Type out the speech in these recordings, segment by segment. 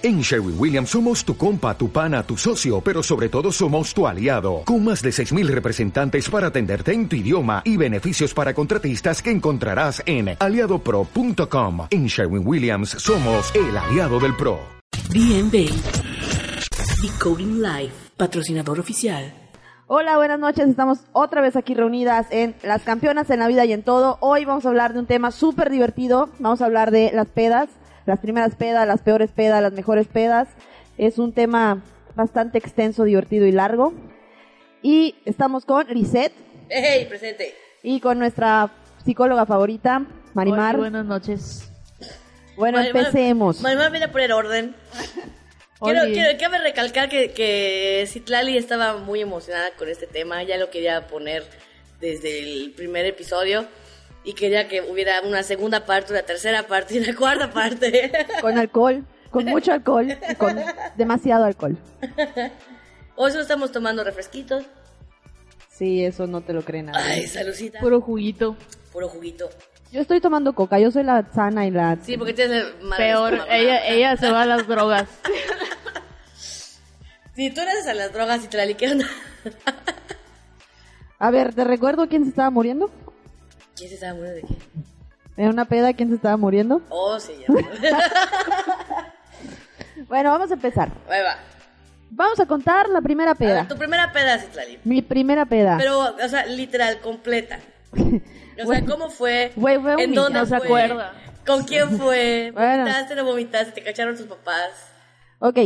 En Sherwin Williams somos tu compa, tu pana, tu socio, pero sobre todo somos tu aliado, con más de 6.000 representantes para atenderte en tu idioma y beneficios para contratistas que encontrarás en aliadopro.com. En Sherwin Williams somos el aliado del PRO. DNB, Decoding Life, patrocinador oficial. Hola, buenas noches. Estamos otra vez aquí reunidas en Las Campeonas en la Vida y en Todo. Hoy vamos a hablar de un tema súper divertido. Vamos a hablar de las pedas, las primeras pedas, las peores pedas, las mejores pedas. Es un tema bastante extenso, divertido y largo. Y estamos con Lisette ¡Hey! Presente. y con nuestra psicóloga favorita, Marimar. Hola, buenas noches. bueno, Marimar- empecemos. Marimar viene a poner orden. Quiero, quiero, cabe recalcar que, que Citlali estaba muy emocionada con este tema, ya lo quería poner desde el primer episodio y quería que hubiera una segunda parte, una tercera parte y una cuarta parte. Con alcohol, con mucho alcohol y con demasiado alcohol. Hoy solo estamos tomando refresquitos. Sí, eso no te lo cree nadie. Ay, saludcita. Puro juguito. Puro juguito. Yo estoy tomando coca, yo soy la sana y la... Sí, porque tienes el Peor, estómago. ella, ella se va a las drogas. Si tú eres a las drogas, Citlali, ¿qué onda? A ver, ¿te recuerdo quién se estaba muriendo? ¿Quién se estaba muriendo de qué? En una peda, ¿quién se estaba muriendo? Oh, sí, ya. Bueno, vamos a empezar. Ahí va. Vamos a contar la primera A peda. ver, tu primera peda, Citlali. Mi primera peda. Pero, o sea, literal, completa. O sea, ¿cómo fue? Güey, fue ¿En dónde no se acuerda. ¿Con quién fue? Bueno. ¿Vomitaste no vomitaste? ¿Te cacharon tus papás? Ok,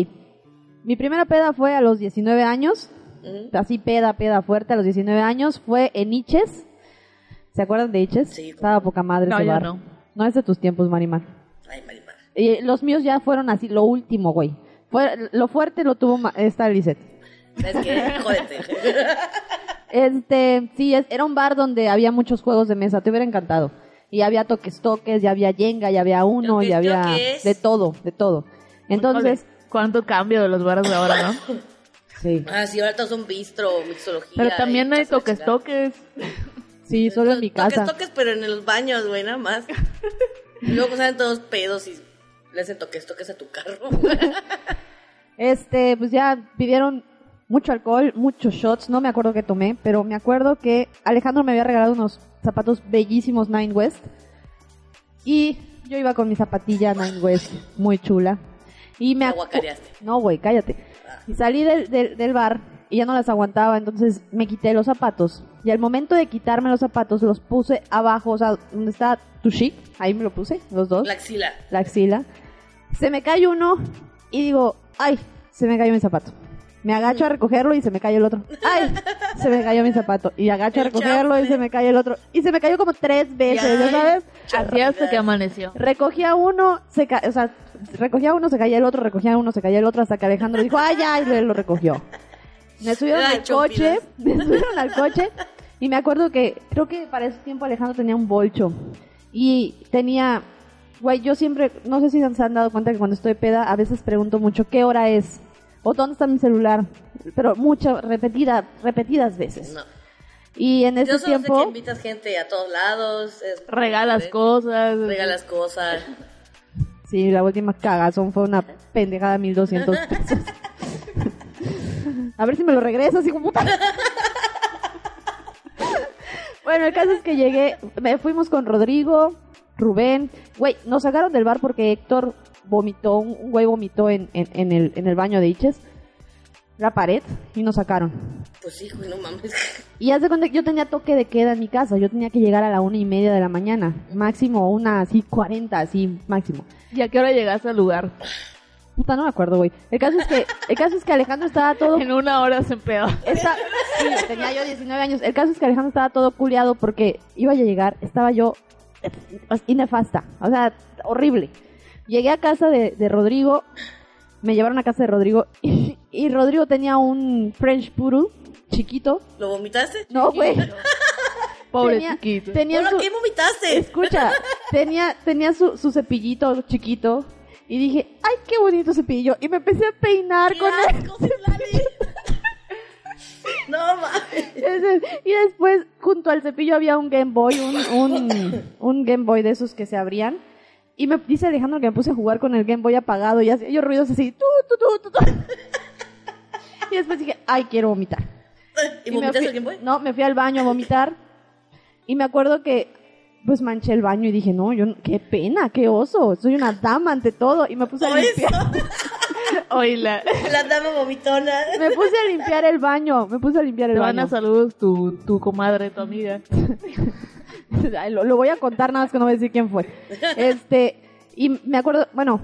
mi primera peda fue a los 19 años. Así peda, peda fuerte a los 19 años. Fue en Iches. ¿Se acuerdan de Iches? Sí, Estaba poca madre No, ese yo bar. no. No es de tus tiempos, Marimar. Ay, Marimar. Y los míos ya fueron así, lo último, güey. Fue, lo fuerte lo tuvo ma- esta Lisette. ¿Sabes qué? Jódete. Este, sí, es- era un bar donde había muchos juegos de mesa, te hubiera encantado. Y había toques toques, ya había Jenga, ya había uno, ya había toques. de todo, de todo. Entonces, Oye, ¿Cuánto cambio de los bares de ahora, no? sí, Ah, sí, ahora todos son bistro, mixología. Pero también hay toques, toques. Sí, solo en mi Toques, casa. toques, pero en los baños, güey, nada más. Y luego salen todos pedos y le hacen toques, toques a tu carro. Este, pues ya pidieron mucho alcohol, muchos shots, no me acuerdo qué tomé, pero me acuerdo que Alejandro me había regalado unos zapatos bellísimos Nine West. Y yo iba con mi zapatilla Nine West, muy chula. Y me aguacareaste. No, güey, cállate. Y salí del, del, del bar y ya no las aguantaba, entonces me quité los zapatos. Y al momento de quitarme los zapatos, los puse abajo, o sea, donde está tu chic, ahí me lo puse, los dos La axila. la axila. Se me cae uno y digo, ay, se me cayó mi zapato. Me agacho a recogerlo y se me cae el otro. Ay, se me cayó mi zapato. Y agacho a recogerlo y se me cae el otro. Y se me cayó como tres veces, ¿ya sabes? Así hasta que amaneció. Recogía uno, se ca- o sea, recogía uno, se caía el otro, recogía uno, se caía el otro, hasta que Alejandro dijo, ay, ya, y él lo recogió. Me subieron al coche, me subieron al coche, y me acuerdo que, creo que para ese tiempo Alejandro tenía un bolcho, y tenía, güey, yo siempre, no sé si se han dado cuenta que cuando estoy peda, a veces pregunto mucho, ¿qué hora es? ¿O dónde está mi celular? Pero muchas, repetidas, repetidas veces. No. Y en ese Yo solo sé tiempo... que invitas gente a todos lados. es- Regalas cosas. Regalas cosas. Sí, la última cagazón fue una pendejada de 1200 pesos. A ver si me lo regresas, así como puta. Bueno, el caso es que llegué, me fuimos con Rodrigo, Rubén. Güey, nos sacaron del bar porque Héctor vomitó, un un güey vomitó en, en, en el, en el baño de Iches, la pared, y nos sacaron. Pues hijo, no mames. Y haz de cuenta que yo tenía toque de queda en mi casa, yo tenía que llegar a la una y media de la mañana, máximo una así cuarenta, así máximo. ¿Y a qué hora llegaste al lugar? Puta, no me acuerdo, güey. El caso es que, el caso es que Alejandro estaba todo. En una hora se empedó. Sí, tenía yo 19 años. El caso es que Alejandro estaba todo culiado porque iba a llegar, estaba yo eh, inefasta, o sea, horrible. Llegué a casa de, de Rodrigo, me llevaron a casa de Rodrigo y, y Rodrigo tenía un French Puru chiquito. ¿Lo vomitaste? No, güey. Pobre tenía, chiquito. Tenía ¿Por su, qué vomitaste? escucha, tenía, tenía su, su cepillito chiquito y dije, ay, qué bonito cepillo. Y me empecé a peinar ¡Qué con él. asco, Citlali! No mames. Y después, junto al cepillo había un Game Boy, un, un, un Game Boy de esos que se abrían. Y me dice Alejandro que me puse a jugar con el Game Boy apagado y hacía yo ruidos así. Y después dije, ay, quiero vomitar. ¿Y me vomitaste el Game Boy? No, me fui al baño a vomitar. Y me acuerdo que, pues manché el baño y dije, no, yo, no- qué pena, qué oso. Soy una dama ante todo. Y me puse a limpiar. Oíla. la dama vomitona. Me puse a limpiar el baño. Me puse a limpiar el Te van baño. a saludos tu, tu comadre, tu amiga. Lo, lo voy a contar nada más que no voy a decir quién fue. Este, y me acuerdo, bueno,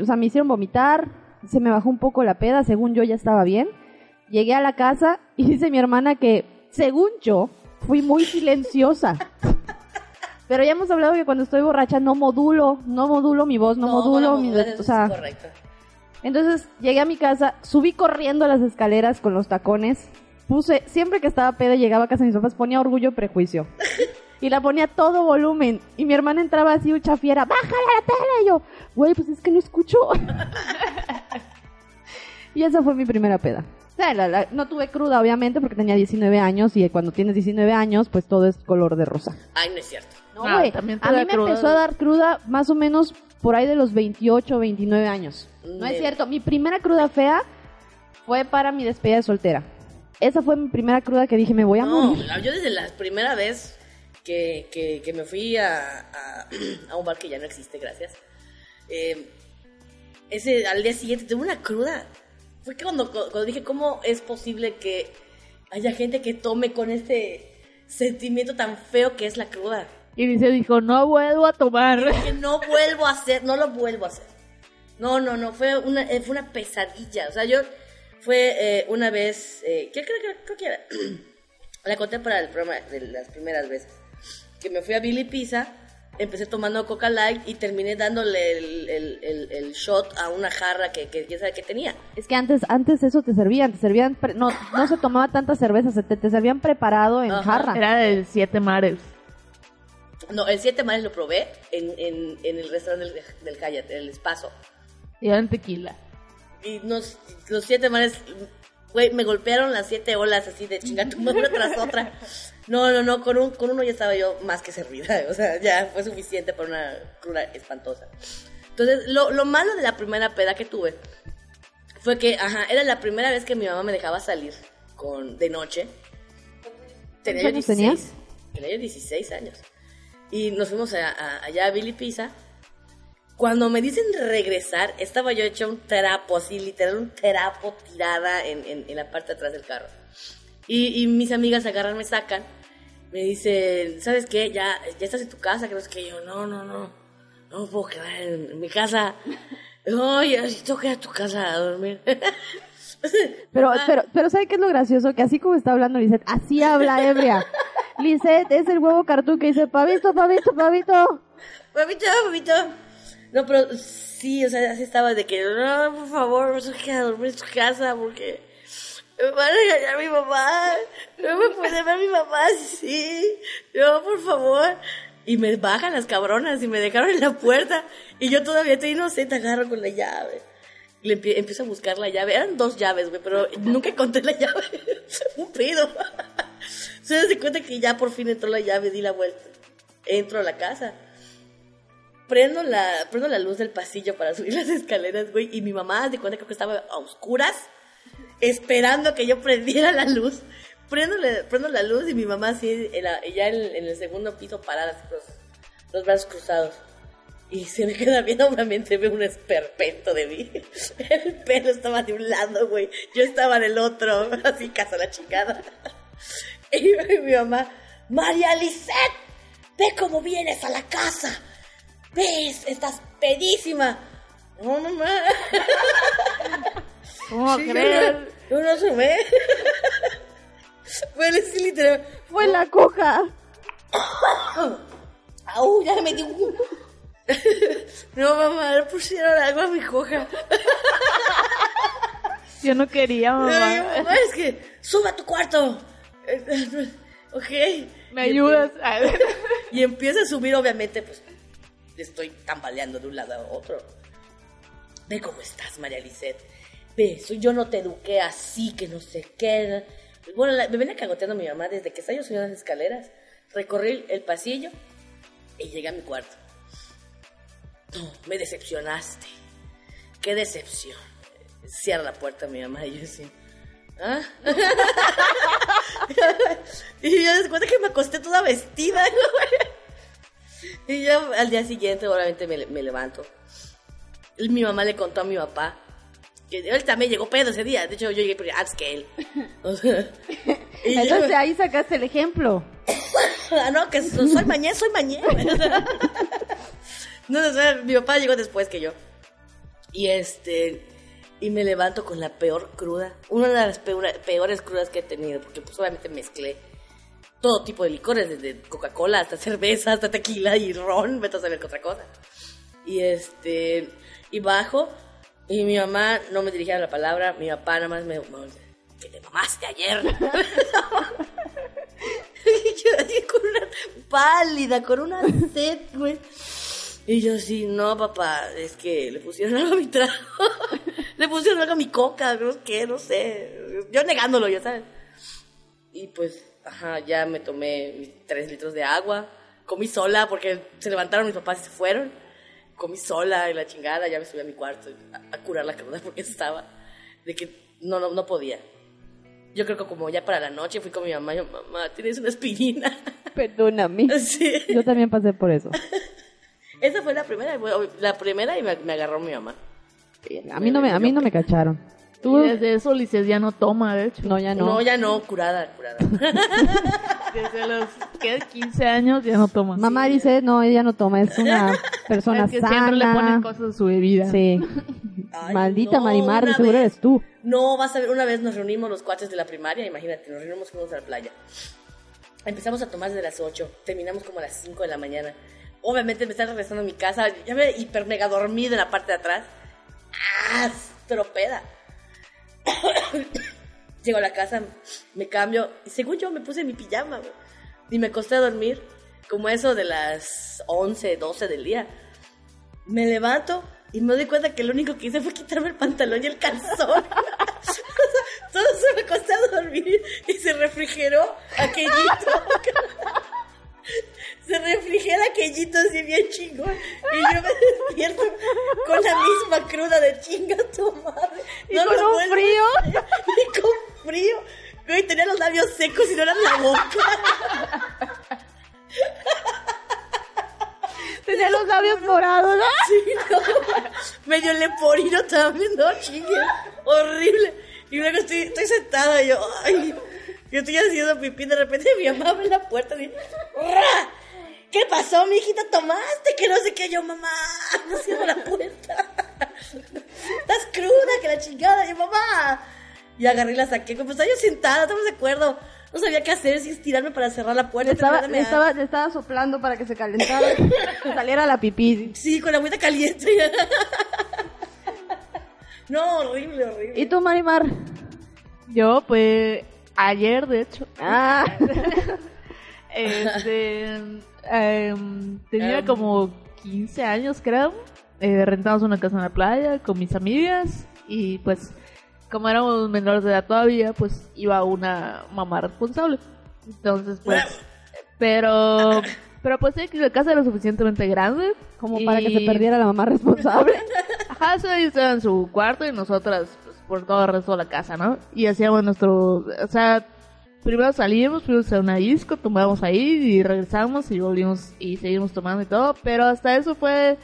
o sea, me hicieron vomitar, se me bajó un poco la peda, según yo ya estaba bien. Llegué a la casa y dice mi hermana que, según yo, fui muy silenciosa. Pero ya hemos hablado que cuando estoy borracha no modulo, no modulo mi voz, no, modulo mi, o sea, correcto. entonces llegué a mi casa, subí corriendo las escaleras con los tacones, puse, siempre que estaba peda y llegaba a casa de mis papás, ponía orgullo y prejuicio. Y la ponía a todo volumen. Y mi hermana entraba así, un chafiera, bájala la tele. Y yo, güey, pues es que no escucho. y esa fue mi primera peda. O sea, la- la- no tuve cruda, obviamente, porque tenía 19 años. Y cuando tienes 19 años, pues todo es color de rosa. Ay, no es cierto. No, Ah, güey. a mí me cruda. empezó a dar cruda más o menos por ahí de los 28 o 29 años. No es cierto. Mi primera cruda fea fue para mi despedida de soltera. Esa fue mi primera cruda que dije, me voy a No, morir. yo desde la primera vez que, que, que me fui a, a, a un bar que ya no existe, gracias. eh, ese, al día siguiente tuve una cruda. Fue que cuando, cuando dije, ¿cómo es posible que haya gente que tome con este sentimiento tan feo que es la cruda? Y dice, dijo, no vuelvo a tomar. que no vuelvo a hacer, no lo vuelvo a hacer. No, no, no, fue una, eh, fue una pesadilla. O sea, yo fue eh, una vez, eh, que creo, que- creo que era, la conté para el programa de las primeras veces, que me fui a Billy Pizza, empecé tomando Coca Light y terminé dándole el, el- el- el shot a una jarra que, que sabe qué tenía. Es que antes, antes eso te servían, te servían, pre- no, no se tomaba tanta cerveza, se te, te servían preparado en Ajá. jarra. Era de siete mares. No, el siete mares lo probé en, en, en el restaurante del, del en el Espacio. Y era en tequila. Y nos, los siete mares, güey, me golpearon las siete olas así de chinga tu madre, una tras otra. No, no, no, con, un, con uno ya estaba yo más que servida. O sea, ya fue suficiente para una cruda espantosa. Entonces, lo, lo malo de la primera peda que tuve fue que, ajá, era la primera vez que mi mamá me dejaba salir con, de noche. Tenía yo ¿Cuántos 16. años tenías? Tenía yo 16 años. Y nos fuimos a- a- allá a Billy Pizza. Cuando me dicen regresar, estaba yo hecha un trapo, así, literal, un trapo tirada en, en- en la parte de atrás del carro. Y, y mis amigas agarran, me sacan, me dicen, ¿sabes qué? Ya, ya estás en tu casa, que no sé qué. Yo, no, no, no, no puedo quedar en, en mi casa. Oye, tengo que ir a tu casa a dormir. Pero, pero, pero ¿sabe qué es lo gracioso? Que así como está hablando Lisette, así habla ebria. Lisette es el huevo cartoon que dice, pavito, pavito, pavito. Papito, papito. No, pero sí, o sea, así estaba de que, no, por favor, me que a dormir en tu casa porque me van a engañar a mi mamá. No me puede ver mi mamá así. No, por favor. Y me bajan las cabronas y me dejaron en la puerta. Y yo todavía estoy inocente, agarro con la llave. Le empie- empiezo a buscar la llave. Eran dos llaves, güey, pero nunca encontré la llave. Un pedo. Se das cuenta que ya por fin entró la llave, di la vuelta. Entro a la casa prendo la, prendo la luz del pasillo para subir las escaleras, güey, y mi mamá de cuenta que estaba a oscuras, esperando que yo prendiera la luz. Prendo la, prendo la luz y mi mamá así, en la- ya en, en el segundo piso parada, los, los brazos cruzados. Y se me queda viendo, obviamente ve un esperpento de mí. El pelo estaba de un lado, güey. Yo estaba del otro, así casa la chingada. Y mi mamá, María Lisette, ve cómo vienes a la casa. ¿Ves? Estás pedísima. No, mamá. ¿Cómo Sí, crees? Yo no, yo no se ve. Fue así literal. Fue la coja. Au, ya me dio un... No, mamá, le pusieron algo a mi coja. Yo no quería, mamá. mamá, es que sube a tu cuarto. Ok. ¿Me ayudas? Y empieza a subir, obviamente, pues estoy tambaleando de un lado a otro. Ve cómo estás, María Lisette. Ve, soy- yo no te eduqué así, que no sé qué. Bueno, la- me viene cagoteando mi mamá desde que estaba yo subiendo las escaleras. Recorrí el pasillo y llegué a mi cuarto. No, me decepcionaste. Qué decepción. Cierra la puerta mi mamá y yo así. ¿Ah? y yo después de que me acosté toda vestida. y yo al día siguiente, obviamente, me, me levanto. Y mi mamá le contó a mi papá. Que él también llegó pedo ese día. De hecho, yo llegué antes que él. O sea, y yo- Entonces ahí sacaste el ejemplo. Ah, no, que so- soy mañana, soy mañana. No, o sea, mi papá llegó después que yo. Y este, y me levanto con la peor cruda. Una de las peor- peores crudas que he tenido, porque pues obviamente mezclé todo tipo de licores, desde Coca-Cola hasta cerveza, hasta tequila y ron, vete a saber qué otra cosa. Y este, y bajo, y mi mamá no me dirigía la palabra, mi papá nada más me, me- que te mamaste ayer. Y yo así con una pálida, con una sed, güey. Y yo así, no, papá, es que le pusieron algo a mi trago. le pusieron algo a mi coca, no sé qué, no sé. Yo negándolo, ya sabes. Y pues, ajá, ya me tomé mis tres litros de agua. Comí sola porque se levantaron mis papás y se fueron. Comí sola y la chingada, ya me subí a mi cuarto a, a curar la cruda porque estaba de que no, no, no podía. Yo creo que como ya para la noche fui con mi mamá y yo, mamá, ¿tienes una aspirina? Perdóname. sí. Yo también pasé por eso. Esa fue la primera, la primera y me, me agarró mi mamá. A mí no me, a mí no me cacharon. Tú desde eso Ulises ya no toma, de hecho. No, ya No, no. ya no, curada, curada. Desde los ¿qué? 15 años ya no toma. Mamá dice, no, ella no toma, es una persona es que siempre le ponen sana. cosas a su bebida. Sí. Ay, Maldita no, Marimar, de seguro vez- eres tú. No, vas a ver, una vez nos reunimos los cuates de la primaria, imagínate, nos reunimos fuimos a la playa. Empezamos a tomar desde las 8, terminamos como a las 5 de la mañana. Obviamente me están regresando a mi casa, ya me hiper mega dormido en la parte de atrás. ¡Ah! Llego a la casa, me cambio, y según yo me puse mi pijama, y me acosté a dormir, como eso de las 11, 12 del día. Me levanto y me doy cuenta que lo único que hice fue quitarme el pantalón y el calzón. Todo se me acosté a dormir y se refrigeró aquellito. Se refrigera aquellito así bien chingón. Y yo me despierto con la misma cruda de chinga tu madre. Y con un frío. Y con frío. Güey, tenía los labios secos y no eran la boca. Tenía los labios morados, ¿no? Sí, no. Medio leporino también, no, chingue. Horrible. Y luego estoy, estoy sentada y yo, ay, yo estoy haciendo pipí. De repente mi mamá abre la puerta y dice, "Ra, ¿qué pasó, mi hijita? ¿Tomaste? Que no sé qué. Yo, mamá, no cierro la puerta. Estás cruda, que la chingada. Yo, mamá. Y agarré y la saqué. Pues estaba yo sentada, estamos de acuerdo. No sabía qué hacer, si estirarme para cerrar la puerta. Le estaba, le, estaba, le estaba soplando para que se calentara, que saliera la pipí. Sí, con la agüita caliente. no, horrible, horrible. ¿Y tú, Marimar? Yo, pues, ayer, de hecho, Ah, este, em, tenía Em. como 15 años, creo. Eh, rentamos una casa en la playa con mis amigas y pues como éramos menores de edad todavía, pues iba una mamá responsable. Entonces, pues, pero, pero pues sí, que la casa era suficientemente grande. como para que se perdiera la mamá responsable. Ajá, sí, ella estaba en su cuarto y nosotras, pues, por todo el resto de la casa, ¿no? Y hacíamos nuestro, o sea, primero salíamos, fuimos a una disco, tomábamos ahí y regresamos y volvimos y seguimos tomando y todo, pero hasta eso fue,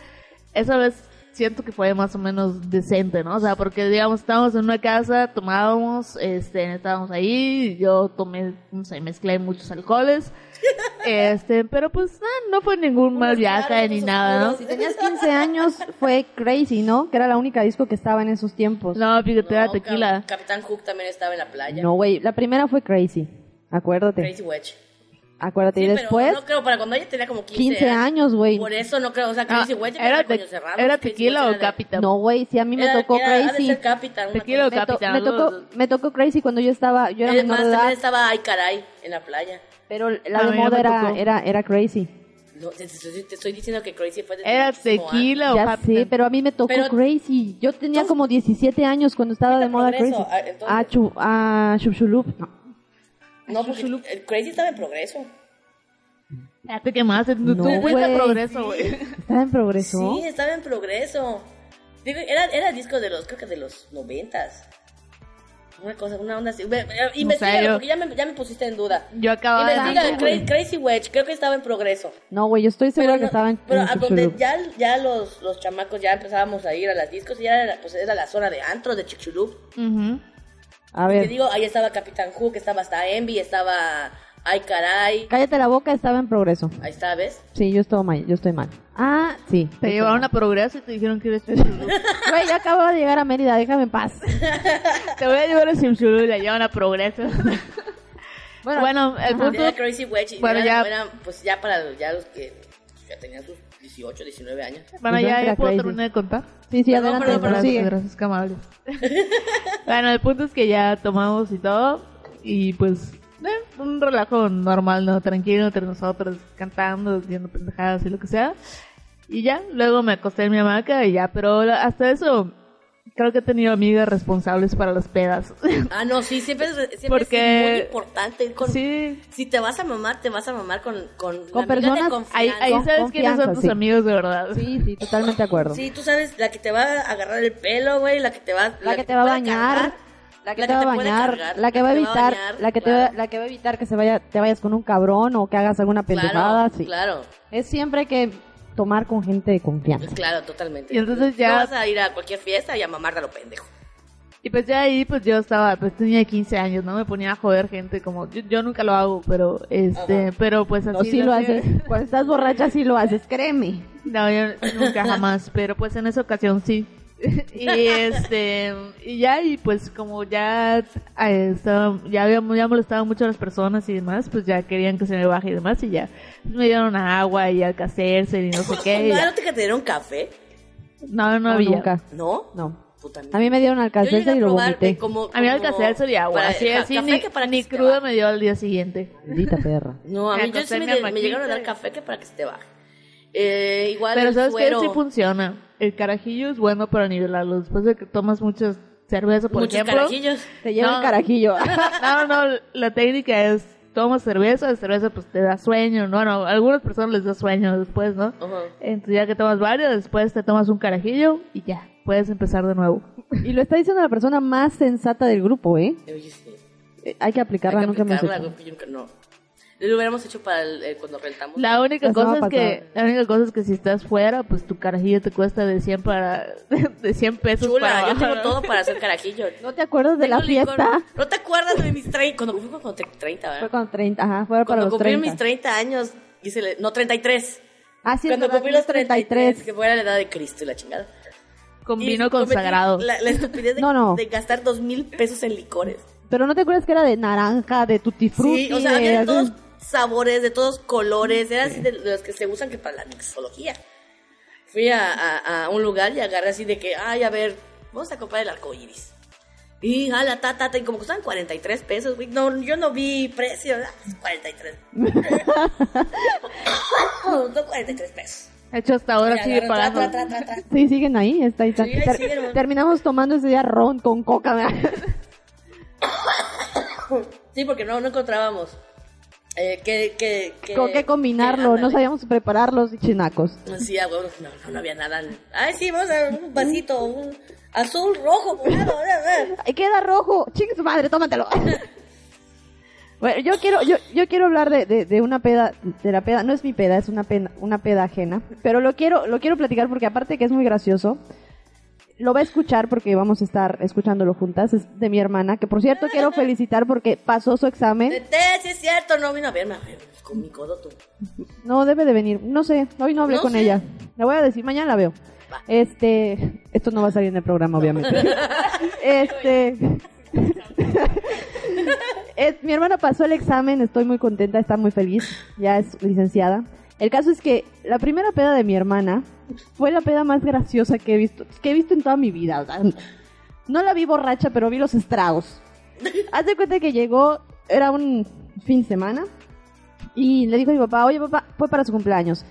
esa vez siento que fue más o menos decente, ¿no? O sea, porque digamos, estábamos en una casa, tomábamos, este, estábamos ahí, yo tomé, no sé, mezclé muchos alcoholes, este, pero pues ah, no fue ningún mal viaje ni nada, ¿no? Si tenías 15 años, fue Crazy, ¿no? Que era la única disco que estaba en esos tiempos. No, fíjate, era No, tequila. Cap- Capitán Hook también estaba en la playa. No, güey, la primera fue Crazy. Acuérdate. Crazy Wedge. Acuérdate. Sí, y pero después, no creo, para cuando ella tenía como 15, 15 años, güey. Por eso no creo, o sea, Ah, Crazy Wedge ¿Era, coño te- cerrado, ¿era tequila o era Capitán? No, güey, sí, a mí me Era- tocó era- Crazy. ser Tequila o cosa Me, to- Capitán, me tocó, me tocó Crazy cuando yo estaba, yo era Es menor más, de también edad, estaba Ay Caray en la playa. pero la A de moda me era, tocó. era, era Crazy. No, te, te- te estoy diciendo que Crazy fue de ¿Era tequila o Ya Capitán? sé, pero a mí me tocó Pero- Crazy. Yo tenía Entonces- como 17 años cuando estaba de moda Crazy. ah, entonces- Ah, chu, ah, Chubchulup. No. No, porque el Crazy estaba en progreso. Ya te quemaste. Tú, No, tú fuiste progreso, güey. ¿Estaba en progreso? Sí, estaba en progreso. Digo, era, era disco de los, creo que de los noventas. Una cosa, una onda así. Ve- ve- Investígalo, porque ya me, ya me pusiste en duda. Yo acababa de... Investiga, tanto, Cra- güey. Crazy Wedge, creo que estaba en progreso. No, güey, yo estoy segura Pero, que no- estaba en, pero en a donde Chicxulub. ya, ya los, los chamacos ya empezábamos a ir a las discos, ya era, pues era la zona de antro de Chicxulub. Ujú. A Te ver, digo, ahí estaba Capitán Hook, estaba hasta Envy, estaba Ay Caray. cállate la boca, estaba en progreso. Ahí está, ¿ves? Sí, yo estoy mal, yo estoy mal. Ah, sí. Te llevaron a progreso y te dijeron que eres Chimchulú. Güey, ya acabo de llegar a Mérida, déjame en paz. Te voy a llevar a Chimchulú y la llevan a progreso. Bueno, Bueno, el punto... Crazy Wedge. y Bueno, era- ya- era, pues ya para ya los que ya tenían sus 18, 19 años. Bueno, ya, ya puedo terminar de contar. Sí, sí, Perdón, adelante, perdón, perdón, sigue. Gracias, qué amable. bueno, el punto es que ya tomamos y todo. Y pues, eh, un relajo normal, ¿no? Tranquilo entre nosotros, cantando, haciendo pendejadas y lo que sea. Y ya, luego me acosté en mi hamaca y ya. Pero hasta eso, creo que he tenido amigas responsables para las pedas. Ah, no, sí, siempre es, siempre Porque- es muy importante ir con... sí. Si te vas a mamar, te vas a mamar con... Con, Con la de personas- confianza. Ahí, sabes quiénes son tus sí. amigos de verdad. Sí, sí, totalmente de acuerdo. Sí, tú sabes, la que te va a agarrar el pelo, güey, la que te va... La que te va a bañar, cargar, la que te va a bañar, cargar, la que va a evitar, bañar, la que te va, la que va a evitar que se vaya, te vayas con un cabrón o que hagas alguna pendejada, Claro, sí. claro, Es siempre que tomar con gente de confianza. claro, totalmente. Y entonces ya- No vas a ir a cualquier fiesta y a mamar a lo pendejo. Y pues ya ahí, pues yo estaba, pues tenía 15 años, ¿no? Me ponía a joder gente como, yo, yo nunca lo hago, pero, este, Ajá. pero pues así. No, sí lo haces. Cuando estás borracha sí lo haces, créeme. No, yo nunca jamás, pero pues en esa ocasión sí. y este, y ya, y pues como ya, eh, estaba, ya había ya molestado mucho a las personas y demás, pues ya querían que se me baje y demás, y ya me dieron agua y alcacerse y no sé qué. ¿No, ya. ¿No te dieron café? No, no No, había. nunca. ¿No? No. Puta A mí me dieron alcacelser a y lo vomité. que como, A mí alcacerse y agua, para- así, así, café ni, que para que ni se te cruda baje. me dio al día siguiente. Maldita perra. No, a mí yo sí me, de- me llegaron a dar café que para que se te baje. Eh, igual Pero el sabes que sí funciona. El carajillo es bueno para nivelarlo. Después de que tomas mucha cerveza, por Muchos ejemplo. carajillos. Te lleva No. el carajillo. No, no, la técnica es tomas cerveza, la cerveza pues te da sueño, no, no, a algunas personas les da sueño después, ¿no? Ajá. Entonces ya que tomas varios, después te tomas un carajillo y ya, puedes empezar de nuevo. y lo está diciendo la persona más sensata del grupo, ¿eh? Oye, sí. Eh, Hay que aplicarla, Hay que aplicarla, hecho. güey, yo nunca- no. Lo hubiéramos hecho para el- eh, cuando rentamos. La única La cosa es que, la única cosa es que si estás fuera, pues tu carajillo te cuesta de 100 para, de 100 pesos para Chula, yo abajo, tengo todo para hacer carajillo. ¿No te acuerdas de la Tengo licor. fiesta? ¿No te acuerdas de mis 30? Cuando fui cuando te- 30, Fue ¿verdad? con 30, ajá, fue para Cuando los cumplí 30. mis 30 años, hice le- no 33. Ah, sí, cuando cumplí los 33, 33. que fue la edad de Cristo y la chingada. Con vino consagrado. La, la estupidez de, No, no. de gastar dos mil pesos en licores. Pero no te acuerdas que era de naranja, de tutti frutti, Sí, o sea, de todos sabores, de todos colores, era así de los que se usan que para la mixología. Fui a, a- a un lugar y agarré así de que, ay, a ver, vamos a comprar el arco iris. Y a la ta, ta, ta, y como costaban 43 pesos, güey. No, yo no vi precio, ¿verdad? 43. no, no 43 pesos. De hecho, hasta ahora sigue pagando. tra, tra, tra, tra. Sí, siguen ahí, está ahí. está. Sí, ahí Ter- siguen, ¿no? terminamos tomando ese día ron con coca. ¿verdad? Sí, porque no, no encontrábamos eh, qué, qué, qué- con qué combinarlo, no sabíamos prepararlos y chinacos. Sí, no, no, no había nada. Ay, sí, vamos a un vasito, un azul, rojo, morado. ¡Ay, queda rojo! ¡Chingue su madre, tómatelo! bueno, yo quiero, yo, yo quiero hablar de, de, de una peda, de la peda, no es mi peda, es una pena, una peda ajena, pero lo quiero, lo quiero platicar porque aparte que es muy gracioso, lo va a escuchar porque vamos a estar escuchándolo juntas, es de mi hermana, que por cierto quiero felicitar porque pasó su examen, sí es cierto, no vino a verme. Con mi codo tú. no debe de venir, no sé, hoy no hablé No con sé. ella, la voy a decir, mañana la veo. Va. Este, esto no va a salir en el programa, obviamente. este, es- mi hermana pasó el examen, estoy muy contenta, está muy feliz, ya es licenciada. El caso es que la primera peda de mi hermana fue la peda más graciosa que he visto, que he visto en toda mi vida. o sea, no la vi borracha, pero vi los estragos. Haz de cuenta que llegó, era un fin de semana, y le dijo a mi papá, oye papá, fue para su cumpleaños.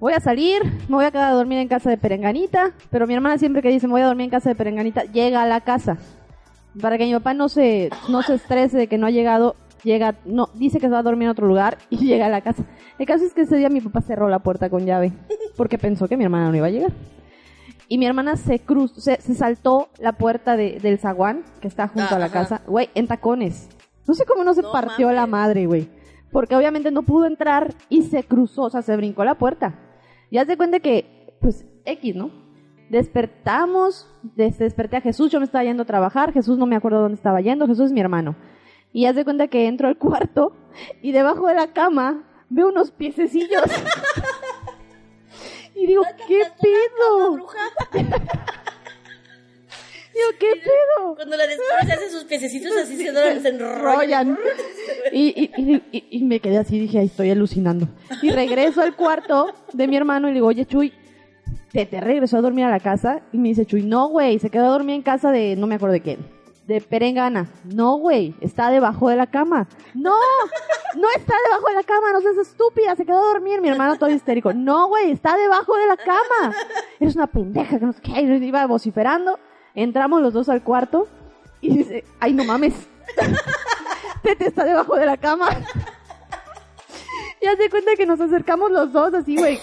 Voy a salir, me voy a quedar a dormir en casa de Perenganita, pero mi hermana siempre que dice me voy a dormir en casa de Perenganita, llega a la casa. Para que mi papá no se, no se estrese de que no ha llegado, llega, no, dice que se va a dormir en otro lugar y llega a la casa. El caso es que ese día mi papá cerró la puerta con llave porque pensó que mi hermana no iba a llegar. Y mi hermana se cruzó, se, se saltó la puerta de- del zaguán que está junto Ah, a la ajá. casa, güey, en tacones. No sé cómo no se No partió la mames. madre, güey. Porque obviamente no pudo entrar y se cruzó, o sea, se brincó la puerta. Ya se cuenta que, pues, X, ¿no? Despertamos, des- desperté a Jesús, yo me estaba yendo a trabajar, Jesús no me acuerdo dónde estaba yendo, Jesús es mi hermano. Y ya se cuenta que entro al cuarto y debajo de la cama veo unos piececillos. y digo, ¿qué pedo? bruja. Digo, ¿qué pedo? Cuando la descubres se hacen sus piececitos así, se, se, se enrollan. Y, y, y, y- y me quedé así, dije, ay, estoy alucinando. Y regreso al cuarto de mi hermano y le digo, oye, Chuy, ¿te, te regresó a dormir a la casa? Y me dice, Chuy, no, güey, se quedó a dormir en casa de, no me acuerdo de quién. De Perengana. No, güey, está debajo de la cama. No, no está debajo de la cama, no seas estúpida, se quedó a dormir. Mi hermano todo histérico. No, güey, está debajo de la cama. Eres una pendeja, que no sé qué. Iba vociferando. Entramos los dos al cuarto y dice, ay, no mames. Tete está debajo de la cama. Y hace cuenta que nos acercamos los dos así, güey.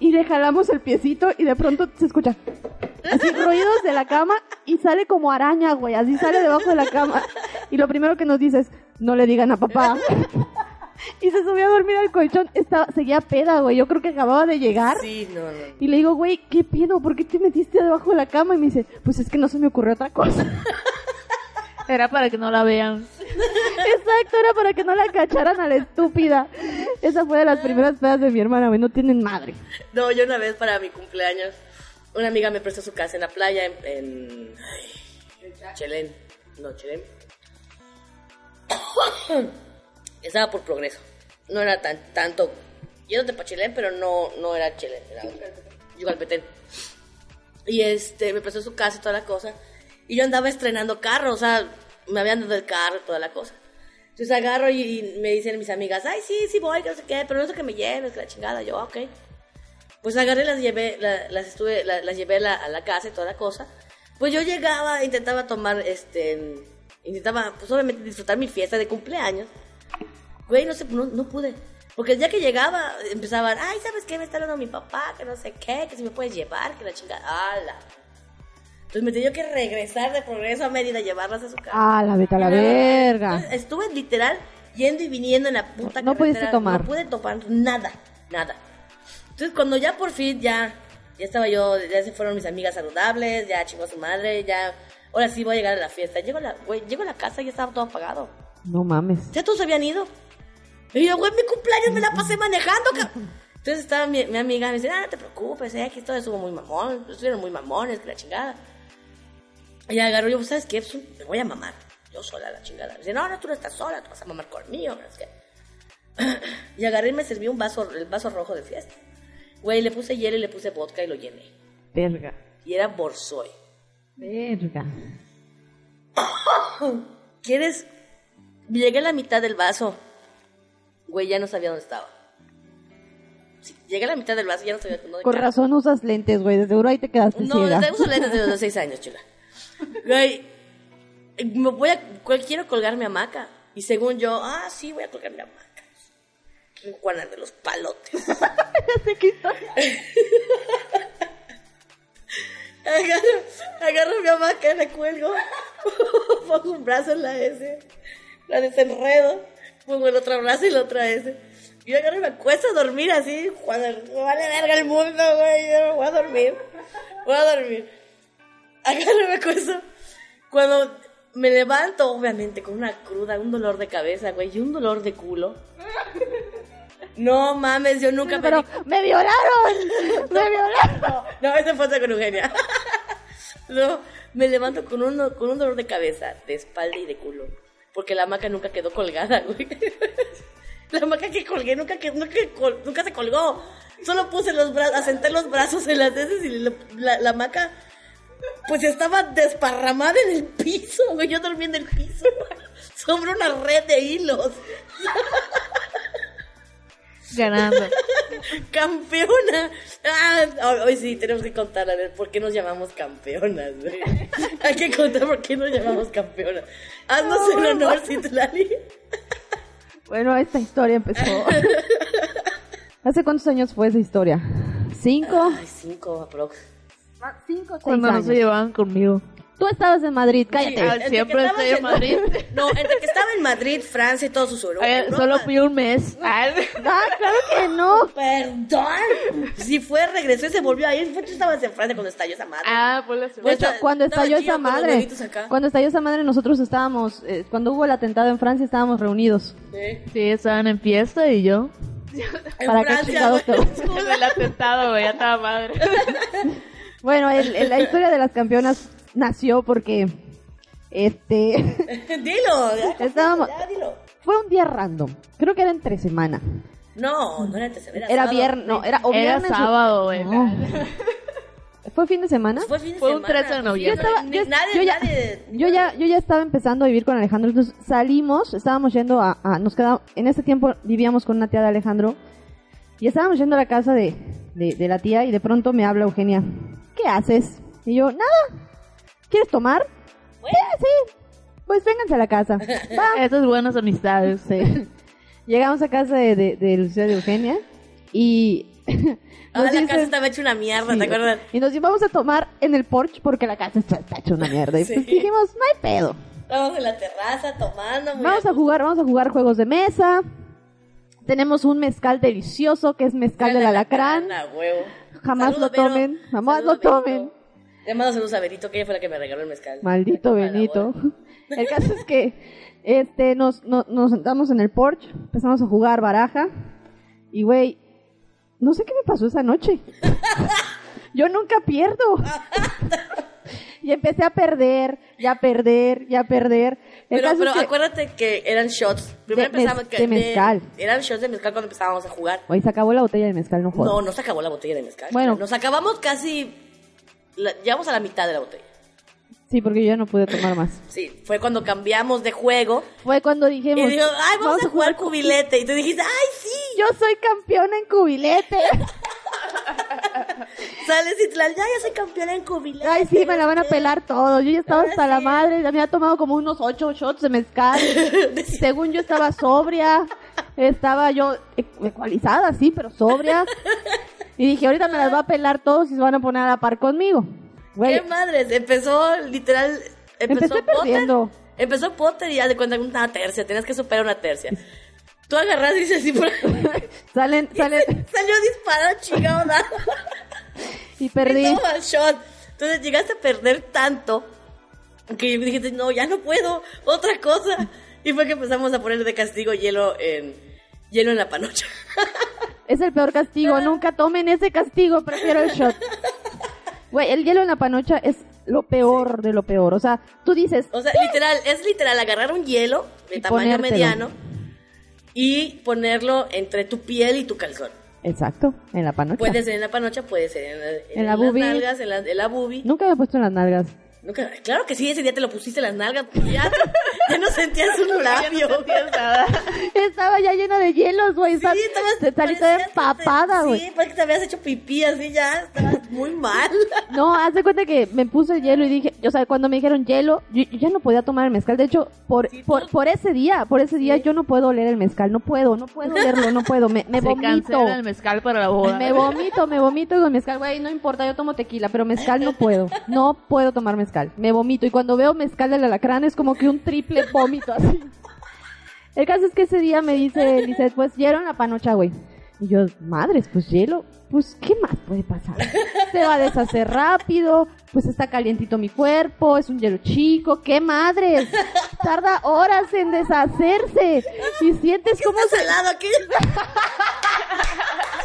Y le jalamos el piecito y de pronto se escucha así ruidos de la cama y sale como araña, güey. Así sale debajo de la cama. Y lo primero que nos dice es, no le digan a papá. Y se subió a dormir al colchón. Estaba, seguía peda, güey. Yo creo que acababa de llegar. Sí, no, no. Y le digo, güey, ¿qué pedo? ¿Por qué te metiste debajo de la cama? Y me dice, pues es que no se me ocurrió otra cosa. Era para que no la vean. Exacto, era para que no la cacharan a la estúpida. Esa fue de las primeras pedas de mi hermana, güey. No tienen madre. No, yo una vez para mi cumpleaños, una amiga me prestó su casa en la playa en, en ay, Chelén. No, Chelén. Estaba por progreso. No era tan tanto. Yéndote para Chelén, pero no, no era Chelén. Era Yucalpetén. Y este, me prestó su casa y toda la cosa. Y yo andaba estrenando carro, o sea, me habían dado el carro y toda la cosa. Entonces agarro y, y me dicen mis amigas, ay, sí, sí voy, que no sé qué, pero no sé que me lleves, que la chingada. Yo, "Ah, ok. Pues agarré, las llevé, la- las estuve, la- las llevé a la, a la casa y toda la cosa. Pues yo llegaba, intentaba tomar, este, intentaba, pues obviamente disfrutar mi fiesta de cumpleaños. Güey, no sé, no, no pude. Porque ya que llegaba, empezaban, ay, ¿sabes qué? Me está hablando mi papá, que no sé qué, que si me puedes llevar, que la chingada. ¡Hala! Entonces me tenía que regresar de progreso a Mérida, llevarlas a su casa. Ah, la vete a la verga. Entonces, estuve literal yendo y viniendo en la puta No pudiste carretera. tomar. No pude tomar nada, nada. Entonces cuando ya por fin ya, ya estaba yo, ya se fueron mis amigas saludables, ya chingó a su madre, ya, ahora sí voy a llegar a la fiesta. Llego a la, güey, llego a la casa y ya estaba todo apagado. No mames. Ya todos habían ido. Y yo, güey, mi cumpleaños me la pasé manejando, cabrón. Entonces estaba mi, mi amiga, me dice, ah, no te preocupes, eh, aquí todo estuvo muy mamón, estuvieron muy mamones, que la chingada. Y agarró, yo, ¿sabes qué? Pues, me voy a mamar, yo sola, la chingada. Me dice, no, no, tú no estás sola, tú vas a mamar conmigo, no sé qué. Y agarré y me serví un vaso, el vaso rojo de fiesta. Güey, le puse hielo y le puse vodka y lo llené. Verga. Y era borsoy. Verga. ¿Quieres? Llegué a la mitad del vaso. Güey, ya no sabía dónde estaba. Sí, llegué a la mitad del vaso y ya no sabía dónde Con estaba. razón usas lentes, güey. De seguro ahí te quedaste No, ciega. desde uso lentes desde los seis años, chula. Güey, me voy a... Quiero colgar mi hamaca. Y según yo, ah, sí, voy a colgar mi hamaca. Juana de los palotes. agarro, agarro mi hamaca, la cuelgo. Pongo un brazo en la S. La desenredo. Pongo el otro brazo y la otra S. Yo agarro y me acuesto a dormir así. Cuando me vale verga el mundo, güey. Yo me voy a dormir. Voy a dormir. Agarro y me acuesto. Cuando me levanto, obviamente, con una cruda, un dolor de cabeza, güey, y un dolor de culo. No mames, yo nunca me Pero, ¡me violaron! ¡Me violaron! no, esa fue con Eugenia. No, me levanto con un, con un dolor de cabeza, de espalda y de culo. Porque la hamaca nunca quedó colgada, güey. La hamaca que colgué nunca, nunca, nunca se colgó. Solo puse los brazos, asenté los brazos en las heces y la, la, la hamaca pues estaba desparramada en el piso, güey. Yo dormí en el piso sobre una red de hilos. Ganando. ¡Campeona! Ah, hoy- sí, tenemos que contar a ver por qué nos llamamos campeonas. Hay que contar por qué nos llamamos campeonas. Haznos el honor, Citlali. Bueno, esta historia empezó. ¿Hace cuántos años fue esa historia? ¿Cinco? Ay, cinco, aprox. Ah, Cinco, seis Cuando no años. se llevaban conmigo. Tú estabas en Madrid, cállate. Sí, Ah, siempre estoy en Madrid. No, entre que estaba en Madrid, Francia y todos sus Europa. solo fui un mes. Ah, claro que no. Perdón. Si fue, regresó y se volvió a ir. Fue tú estabas en Francia cuando estalló esa madre. ah, pues la De Pues, hecho, Estaba- cuando estalló esa madre, cuando estalló esa madre, nosotros estábamos, eh, cuando hubo el atentado en Francia, estábamos reunidos. Sí. Sí, estaban en fiesta y yo. En ¿Para qué Francia, chingados te- En el atentado, güey, ya estaba madre. Bueno, el- el- la historia de las campeonas nació porque, este, Dilo. ya, Estábamos- ya, dilo. fue un día random. Creo que era entre semana. No, no era entre semana. Era viernes, no, era o Era viernes o- sábado, güey. No. ¿Fue fin de semana? Fue fin de Fue un semana. 13 de Yo estaba, yo, nadie, yo ya, nadie- yo ya, yo ya estaba empezando a vivir con Alejandro, entonces salimos, estábamos yendo a, a- nos quedamos, en ese tiempo vivíamos con una tía de Alejandro, y estábamos yendo a la casa de, de, de la tía, y de pronto me habla Eugenia, ¿qué haces? Y yo, nada, ¿quieres tomar? Bueno. "Sí, sí, pues vénganse a la casa, va. Esas buenas amistades. Sí. Llegamos a casa de, de, de Lucía de Eugenia, y... Ah, nos la dicen- casa estaba hecha una mierda, Sí, ¿te acuerdas? Y nos íbamos a tomar en el porche porque la casa está, está hecha una mierda. Y pues dijimos, no hay pedo. Estábamos en la terraza tomando. muy Vamos a jugar, vamos a jugar juegos de mesa. Tenemos un mezcal delicioso que es mezcal del alacrán. A huevo. Jamás lo tomen, jamás lo tomen. Le mando saludos a Benito, que ella fue la que me regaló el mezcal. Maldito Benito. El caso es que este nos, no- nos sentamos en el porche, empezamos a jugar baraja. Y güey, no sé qué me pasó esa noche. Yo nunca pierdo. Y empecé a perder, ya perder, ya perder. El Pero, pero que- acuérdate que eran shots. Primero De empezamos que de mezcal. eran shots de mezcal cuando empezábamos a jugar. Güey, se acabó la botella de mezcal, no jodas. No, no se acabó la botella de mezcal. Bueno. Nos acabamos casi. La- llegamos a la mitad de la botella. Sí, porque yo ya no pude tomar más. Sí, fue cuando cambiamos de juego. Fue cuando Y dijimos, dijo, ay, vamos, a jugar cubilete. Y tú dijiste, ay, sí. yo soy campeona en cubilete. Sales y ya, ya soy campeona en cubilete. Ay, sí, me la van a pelar todo. Yo ya estaba Ahora hasta la madre. Ya me había tomado como unos ocho shots de mezcal. Según yo estaba sobria. Estaba yo ecu- ecualizada, sí, pero sobria. Y dije, ahorita me las va a pelar todos y se van a poner a la par conmigo. Güey, ¿Qué madres? Empezó literal. Empezó Empecé Potter. perdiendo. Empezó Potter y ya de cuenta una tercia. Tenías que superar una tercia. Tú agarras y dices, sí, por salen, salen Salió disparado, chingado, y perdí. Y toma shot. Entonces llegaste a perder tanto que dije, no, ya no puedo, otra cosa. Y fue que empezamos a poner de castigo hielo en hielo en la panocha. Es el peor castigo. Nunca tomen ese castigo. Prefiero el shot. Güey, el hielo en la panocha es lo peor de lo peor. O sea, tú dices, O sea, literal, es literal agarrar un hielo de Y tamaño ponértelo. mediano y ponerlo entre tu piel y tu calzón. exacto, en la panocha. Puede ser en la panocha, puede ser en, la- en En la las nalgas, en la, en la boobie. Nunca me he puesto en las nalgas. Nunca- claro que sí, ese día te lo pusiste las nalgas. pues Ya, ya no sentías un labio. Estaba ya llena de hielos, güey. Sí, estabas Salí toda te- empapada, güey. Sí, porque te habías hecho pipí así ya, estabas muy mal. No, haz de cuenta que me puse hielo y dije, o sea, cuando me dijeron hielo, yo, yo ya no podía tomar el mezcal. De hecho, por, Sí, por, por ese día, por ese día yo no puedo oler el mezcal. No puedo, no puedo olerlo, no puedo. Me, me Se vomito. cancela el mezcal para la boda. Me vomito, me vomito con mezcal, güey, no importa, yo tomo tequila, pero mezcal no puedo, no puedo tomar mezcal, me vomito y cuando veo mezcal del alacrán es como que un triple vómito así. El caso es que ese día me dice Lizeth, pues hielo en la panocha, güey. Y yo, madres, pues hielo, pues ¿qué más puede pasar? Se va a deshacer rápido, pues está calientito mi cuerpo, es un hielo chico, ¿qué madres? Tarda horas en deshacerse y sientes como ¿Estás se... salado aquí?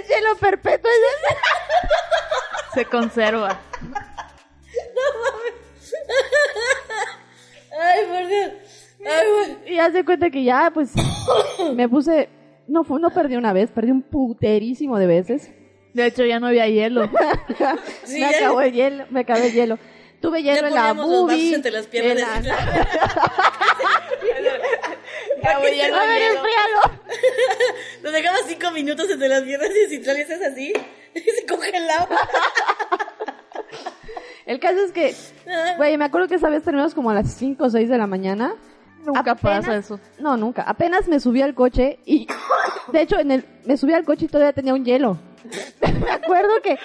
Es hielo perpetuo. Se conserva. Ay, por Dios. Ay, güey. Y haz de cuenta que ya, pues, me puse, no fue, no perdí una vez, perdí un puterísimo de veces. De hecho, ya no había hielo. Sí, me ya- acabó el hielo, me acabé el hielo. Tuve hielo Ya en la los boobie. entre las piernas en de la- A ver. Nos dejaba cinco minutos entre las piernas y Citlali estás así. Y se congelaba. El caso es que, güey, me acuerdo que esa vez terminamos como a las 5 o 6 de la mañana. Nunca Apenas- pasa eso. No, nunca. Apenas me subí al coche y, de hecho, en el, me subí al coche y todavía tenía un hielo. me acuerdo que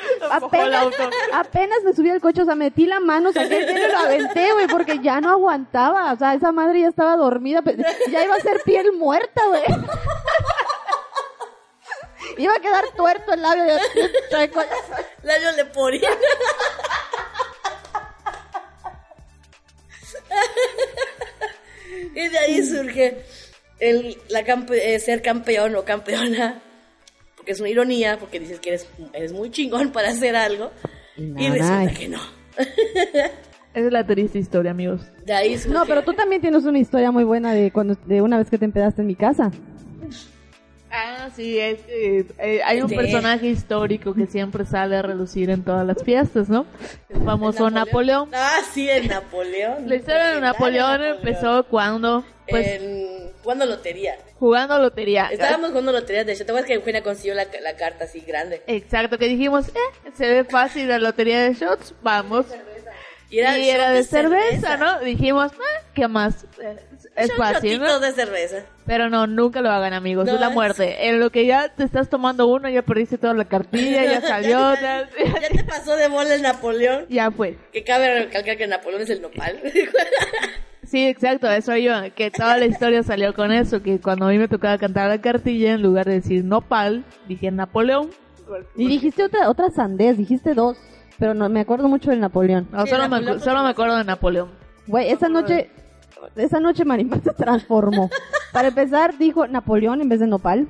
apenas, me subí al coche, o sea, metí la mano, el hielo y lo aventé, güey, porque ya no aguantaba. O sea, esa madre ya estaba dormida, ya iba a ser piel muerta, güey. iba a quedar tuerto el labio. de- de porina. y de ahí surge el, la campe- eh, ser campeón o campeona. Porque es una ironía, porque dices que eres, eres muy chingón para hacer algo. Y resulta que no. Esa es la triste historia, amigos. De ahí surge. No, pero tú también tienes una historia muy buena de cuando de una vez que te empedaste en mi casa. Ah, sí, es, eh, eh, hay un personaje histórico que siempre sale a relucir en todas las fiestas, ¿no? El famoso Napoleón. Ah, sí, el Napoleón. La historia de Napoleón empezó cuando, pues, En- jugando lotería. jugando lotería. Estábamos jugando lotería, de hecho, ¿te acuerdas que Eugenia consiguió la, la carta así grande? Exacto, que dijimos, eh, se ve fácil la lotería de shots, vamos. Y era, y era shot de cerveza, ¿no? Dijimos, eh, ¿qué más? Es fácil, ¿no? de cerveza. Pero no, nunca lo hagan, amigos. No, es la es- muerte. En lo que ya te estás tomando uno, ya perdiste toda la cartilla, ya salió, ya, ya, ya te pasó de bola el Napoleón. ya fue. Que cabe recalcar que Napoleón es el nopal. Sí, exacto, eso yo, que toda la historia salió con eso, que cuando a mí me tocaba cantar la cartilla, en lugar de decir nopal, dije Napoleón. Y dijiste otra otra sandez, dijiste dos, pero no me acuerdo mucho del Napoleón. No, Sí, solo, me, Napoleón acu- solo me acuerdo de Napoleón. Güey, esa noche esa noche Marimar se transformó. Para empezar dijo Napoleón en vez de nopal.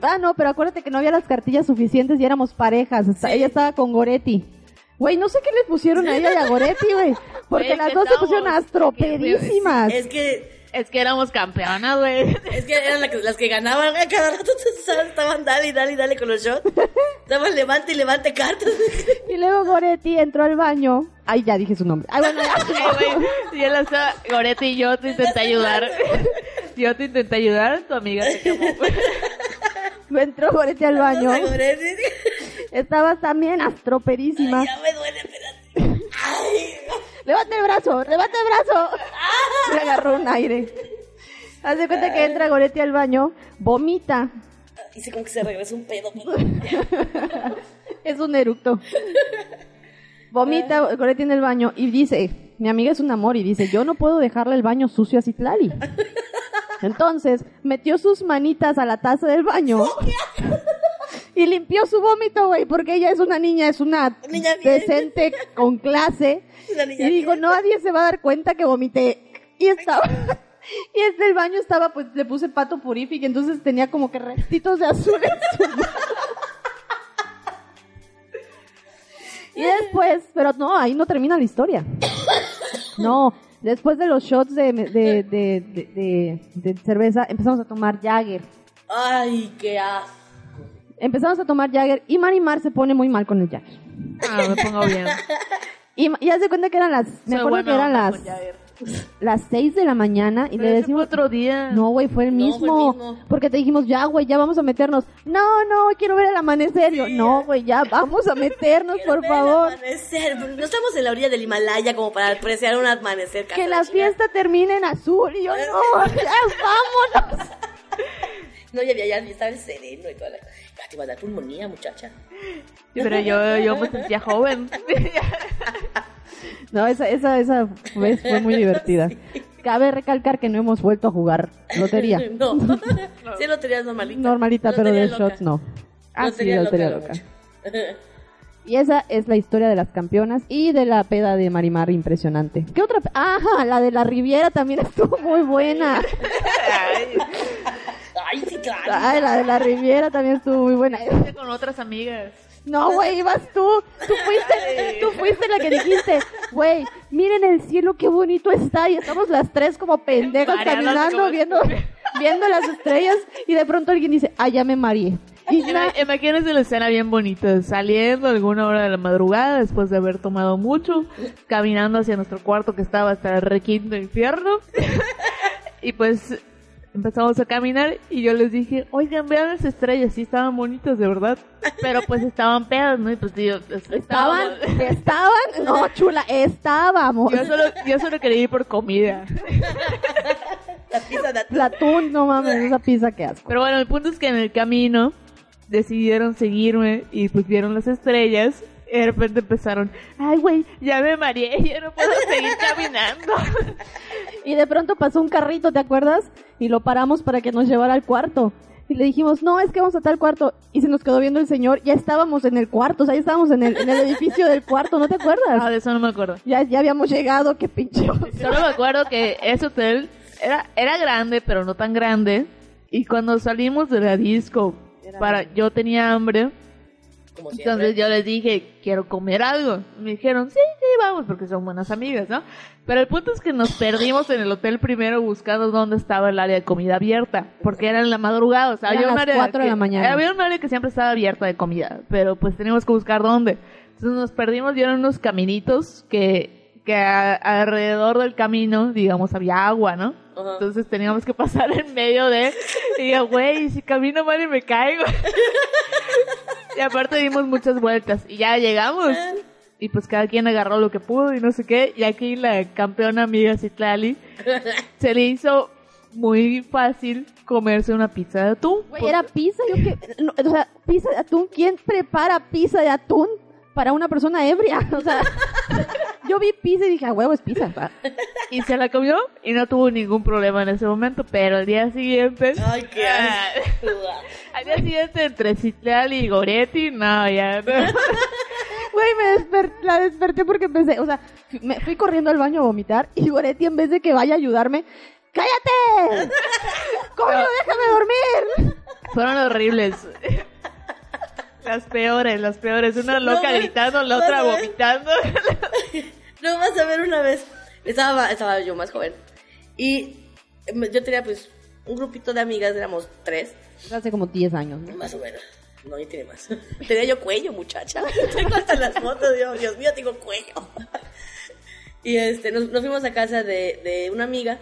Ah, no, pero acuérdate que no había las cartillas suficientes y éramos parejas. Ella estaba con Goretti. Güey, no sé qué le pusieron a ella y a Goretti, güey. Porque Güey, las dos se pusieron astropedísimas. es que Es que éramos campeonas, güey. es que eran que- las que ganaban a cada rato estaban dale y dale y dale con los shots. Estaban levante y levante cartas. Y luego Goretti entró al baño. Ay, ya dije su nombre. Ay, bueno, ya. Él estaba, Goretti y yo te intenté ayudar. Yo te intenté ayudar, tu amiga se quemó. entró Goretti al baño. Ay, Estabas también astropedísima. Ya me duele, espérate. Ay, Levanta el brazo, levanta el brazo. Le agarró un aire. Haz de cuenta que entra Goretti al baño, vomita. Hice como que se regresa un pedo. Es un eructo. Vomita Goretti en el baño y dice, mi amiga es un amor y dice, yo no puedo dejarle el baño sucio a Citlali. Entonces, metió sus manitas a la taza del baño y limpió su vómito, güey, porque ella es una niña, es una Niña decente con clase. Y digo, bien. nadie se va a dar cuenta que vomité. Y estaba... Y este el baño estaba, pues le puse pato purific, entonces tenía como que restitos de azul en su mano. Y después, pero no, ahí no termina la historia. No, después de los shots de, de, de, de, de- de cerveza, empezamos a tomar Jagger. Ay, qué asco. Empezamos a tomar Jagger y Marimar se pone muy mal con el Jagger. Ah, me pongo bien. Y, y haz de cuenta que eran las, me Soy acuerdo buena que eran las, con Jagger. las 6 de la mañana y Pero le decimos, otro día. no, güey, fue el No, mismo. fue el mismo. Porque te dijimos, ya, güey, ya vamos a meternos. No, no, quiero ver el amanecer. Yo, no, güey, ya vamos a meternos, por ver el favor. amanecer. No estamos en la orilla del Himalaya como para apreciar un amanecer. Que la fiesta termine en azul. Y yo, no, ya vámonos. No, ya, ya, ya estaba el sereno y toda la... Ya te iba a dar pulmonía, muchacha. Sí, pero yo, yo me sentía joven. No, esa, esa, esa vez fue muy divertida. Cabe recalcar que no hemos vuelto a jugar lotería. No. Sí, lotería normalita. Normalita, pero de Lotería loca. shots no. Ah, sí, Lotería lotería loca, loca. Y esa es la historia de las campeonas y de la peda de Marimar impresionante. ¿Qué otra? Ajá, la de la Riviera también estuvo muy buena. Ay, sí, claro. Ay, la de la Riviera también estuvo muy buena. con otras amigas. No, güey, ibas tú. Tú fuiste, tú fuiste la que dijiste, güey, miren el cielo, qué bonito está. Y estamos las tres como pendejas Mareándonos caminando, como- viendo, viendo las estrellas y de pronto alguien dice, ah, ya me mareé. Ima- Imagínense la escena bien bonita, saliendo a alguna hora de la madrugada después de haber tomado mucho, caminando hacia nuestro cuarto que estaba hasta el requinto infierno. y pues empezamos a caminar y yo les dije, oigan, vean las estrellas, sí estaban bonitas de verdad, pero pues estaban pedas, ¿no? Y pues digo, es- estaban, estaban, no, chula, estábamos. Yo solo, yo solo quería ir por comida. La pizza de atún. La atún, no mames, esa pizza que asco. Pero bueno, el punto es que en el camino decidieron seguirme y pues vieron las estrellas. Y de repente empezaron, ay güey, ya me mareé, ya no puedo seguir caminando. Y de pronto pasó un carrito, ¿te acuerdas? Y lo paramos para que nos llevara al cuarto. Y le dijimos, no, es que vamos a tal cuarto. Y se nos quedó viendo el señor. Ya estábamos en el cuarto, o sea, ya estábamos en el, en el edificio del cuarto, ¿no te Ah, acuerdas? de eso no me acuerdo. Ya, ya habíamos llegado, qué pinche. Solo me acuerdo que ese hotel era, era grande, pero no tan grande. Y cuando salimos de la disco, para, yo tenía hambre. Como siempre. Entonces yo les dije, quiero comer algo. Me dijeron, sí, sí, vamos, porque son buenas amigas, ¿no? Pero el punto es que nos perdimos en el hotel primero buscando dónde estaba el área de comida abierta, porque era en la madrugada, o sea, Eran había un las área cuatro de que- la mañana. Había un área que siempre estaba abierta de comida, pero pues teníamos que buscar dónde. Entonces nos perdimos y eran unos caminitos que, que a- alrededor del camino, digamos, había agua, ¿no? Ajá. Entonces teníamos que pasar en medio de... Y digo, güey, si camino mal y me caigo. y aparte dimos muchas vueltas. Y ya llegamos. Y pues cada quien agarró lo que pudo y no sé qué. Y aquí la campeona amiga Citlali se le hizo muy fácil comerse una pizza de atún. Güey, era pizza, yo que, no, o sea, pizza de atún, ¿quién prepara pizza de atún para una persona ebria? O sea, yo vi pizza y dije, a huevo, es pizza. sea, Y se la comió y no tuvo ningún problema en ese momento. Pero al día siguiente... Ay, qué. Al día siguiente entre Citlali y Goretti, no, ya... Güey, me desper- la desperté porque empecé, o sea, me fui corriendo al baño a vomitar y Goretti en vez de que vaya a ayudarme, ¡cállate! ¡Coño, déjame dormir! Fueron horribles. Las peores, las peores. Una loca gritando, la otra vomitando. No vas a ver una vez. Estaba, estaba yo más joven. Y yo tenía pues un grupito de amigas, éramos tres, Hace como 10 años, ¿no? más o menos. No, yo tenía más. Tenía yo cuello, muchacha. Tengo hasta las fotos, Dios, Dios mío, tengo cuello. Y este, nos, nos fuimos a casa de, de una amiga.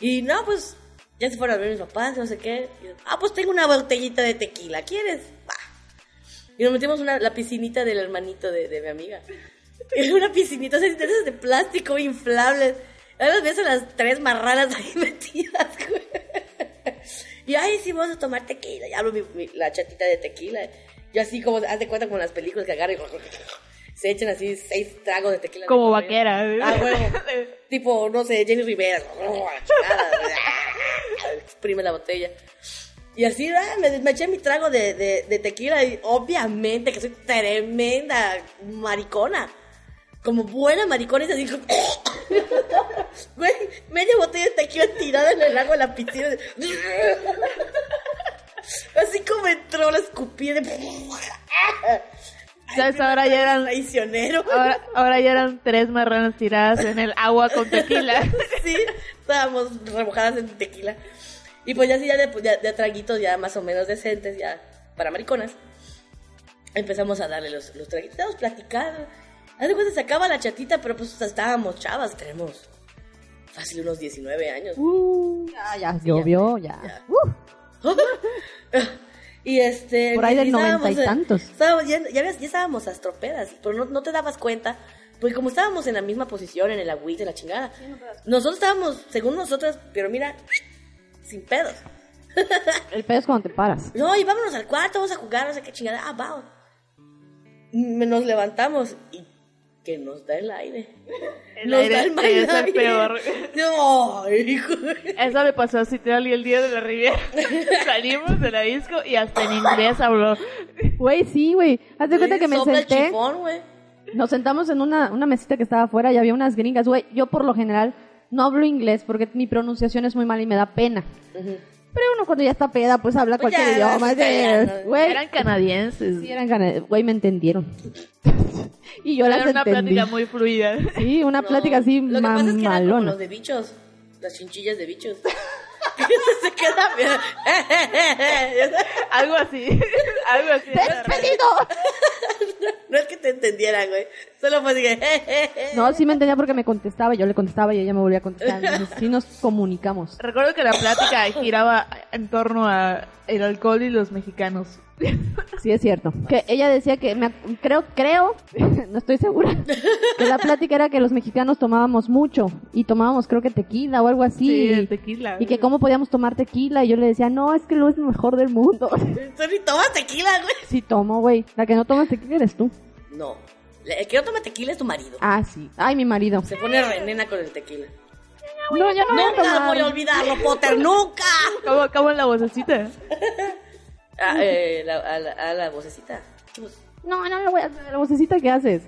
Y no, pues, ya se fueron a ver mis papás, no sé qué. Y ah, pues tengo una botellita de tequila, ¿quieres? Va. Y nos metimos una, la piscinita del hermanito de, de mi amiga. Era una piscinita, o sea, de plástico inflables. Las ves a las tres marranas ahí metidas, güey. Y ay, sí, vamos a tomar tequila. Y abro mi- mi- la chatita de tequila. Y así como, haz de cuenta con las películas que agarran y se echan así seis tragos de tequila. Como De vaquera. Ah, huevo. tipo, no sé, Jenny Rivera. Exprime la botella. Y así, ah, me, me eché mi trago de, de, de tequila y obviamente que soy tremenda maricona. Como buena maricona y así como... Güey, media botella de tequila tirada en el agua de la piscina. Así como entró la escupí de... ¿Sabes? Ahora ya eran... Traicionero. Ahora, ahora ya eran tres marranas tiradas en el agua con tequila. sí, estábamos remojadas en tequila. Y pues ya así, ya de, ya de traguitos ya más o menos decentes, ya para mariconas, empezamos a darle los, los traguitos, estábamos platicando. Haz de cuenta, se acaba la chatita, pero pues estábamos chavas, tenemos fácil unos 19 años. Uh, ya, ya, llovió, ya. ya. Uh, y este... Por ahí del noventa y tantos. estábamos- ya, ya, ves, ya estábamos astropedas, pero no, no te dabas cuenta, porque como estábamos en la misma posición, en el agüite, la chingada, nosotros estábamos, según nosotras, pero mira, sin pedos. el pedo es cuando te paras. No, y vámonos al cuarto, vamos a jugar, no sé qué chingada. Ah, vamos. Nos levantamos y que nos da el aire. El nos aire da el mal es el aire. peor. No, hijo. Eso le pasó a Citlali el día de la Riviera. Salimos de la disco y hasta en inglés habló. Güey, sí, güey. Haz de cuenta que me senté. chifón, güey. Nos sentamos en una, una mesita que estaba afuera y había unas gringas. Güey, yo por lo general no hablo inglés porque mi pronunciación es muy mala y me da pena. Pero uno cuando ya está peda, pues habla Pues cualquier ya, idioma. ya, no. Eran canadienses. sí eran gana- Güey, me entendieron. y yo las Era una entendí. plática muy fluida. Sí, una No, plática así Lo que pasa es que eran como mamalona. los de bichos. Las chinchillas de bichos. se queda bien. Algo así. Algo así. ¡Despedido! No es que te entendieran, güey. Solo fue así que... No, sí me entendía porque me contestaba, yo le contestaba y ella me volvía a contestar. Entonces sí nos comunicamos. Recuerdo que la plática giraba en torno a el alcohol y los mexicanos. Sí, es cierto. Que ella decía que, me creo, creo, no estoy segura, que la plática era que los mexicanos tomábamos mucho y tomábamos creo que tequila o algo así. Sí, tequila. y que cómo podíamos tomar tequila y yo le decía, no, es que lo es lo mejor del mundo. Tú ni tomas tequila, güey. sí tomo, güey. La que no toma tequila eres tú. No. El que no toma tequila es tu marido. Ah, sí. Ay, mi marido. Se pone renena con el tequila. No, yo no voy a Nunca tomar. voy a olvidarlo, Potter, nunca. ¿Cómo, cómo en la vocecita? Ah, eh, la, a, la, a la vocecita. ¿Qué voz? No, no lo voy a. La vocecita que haces.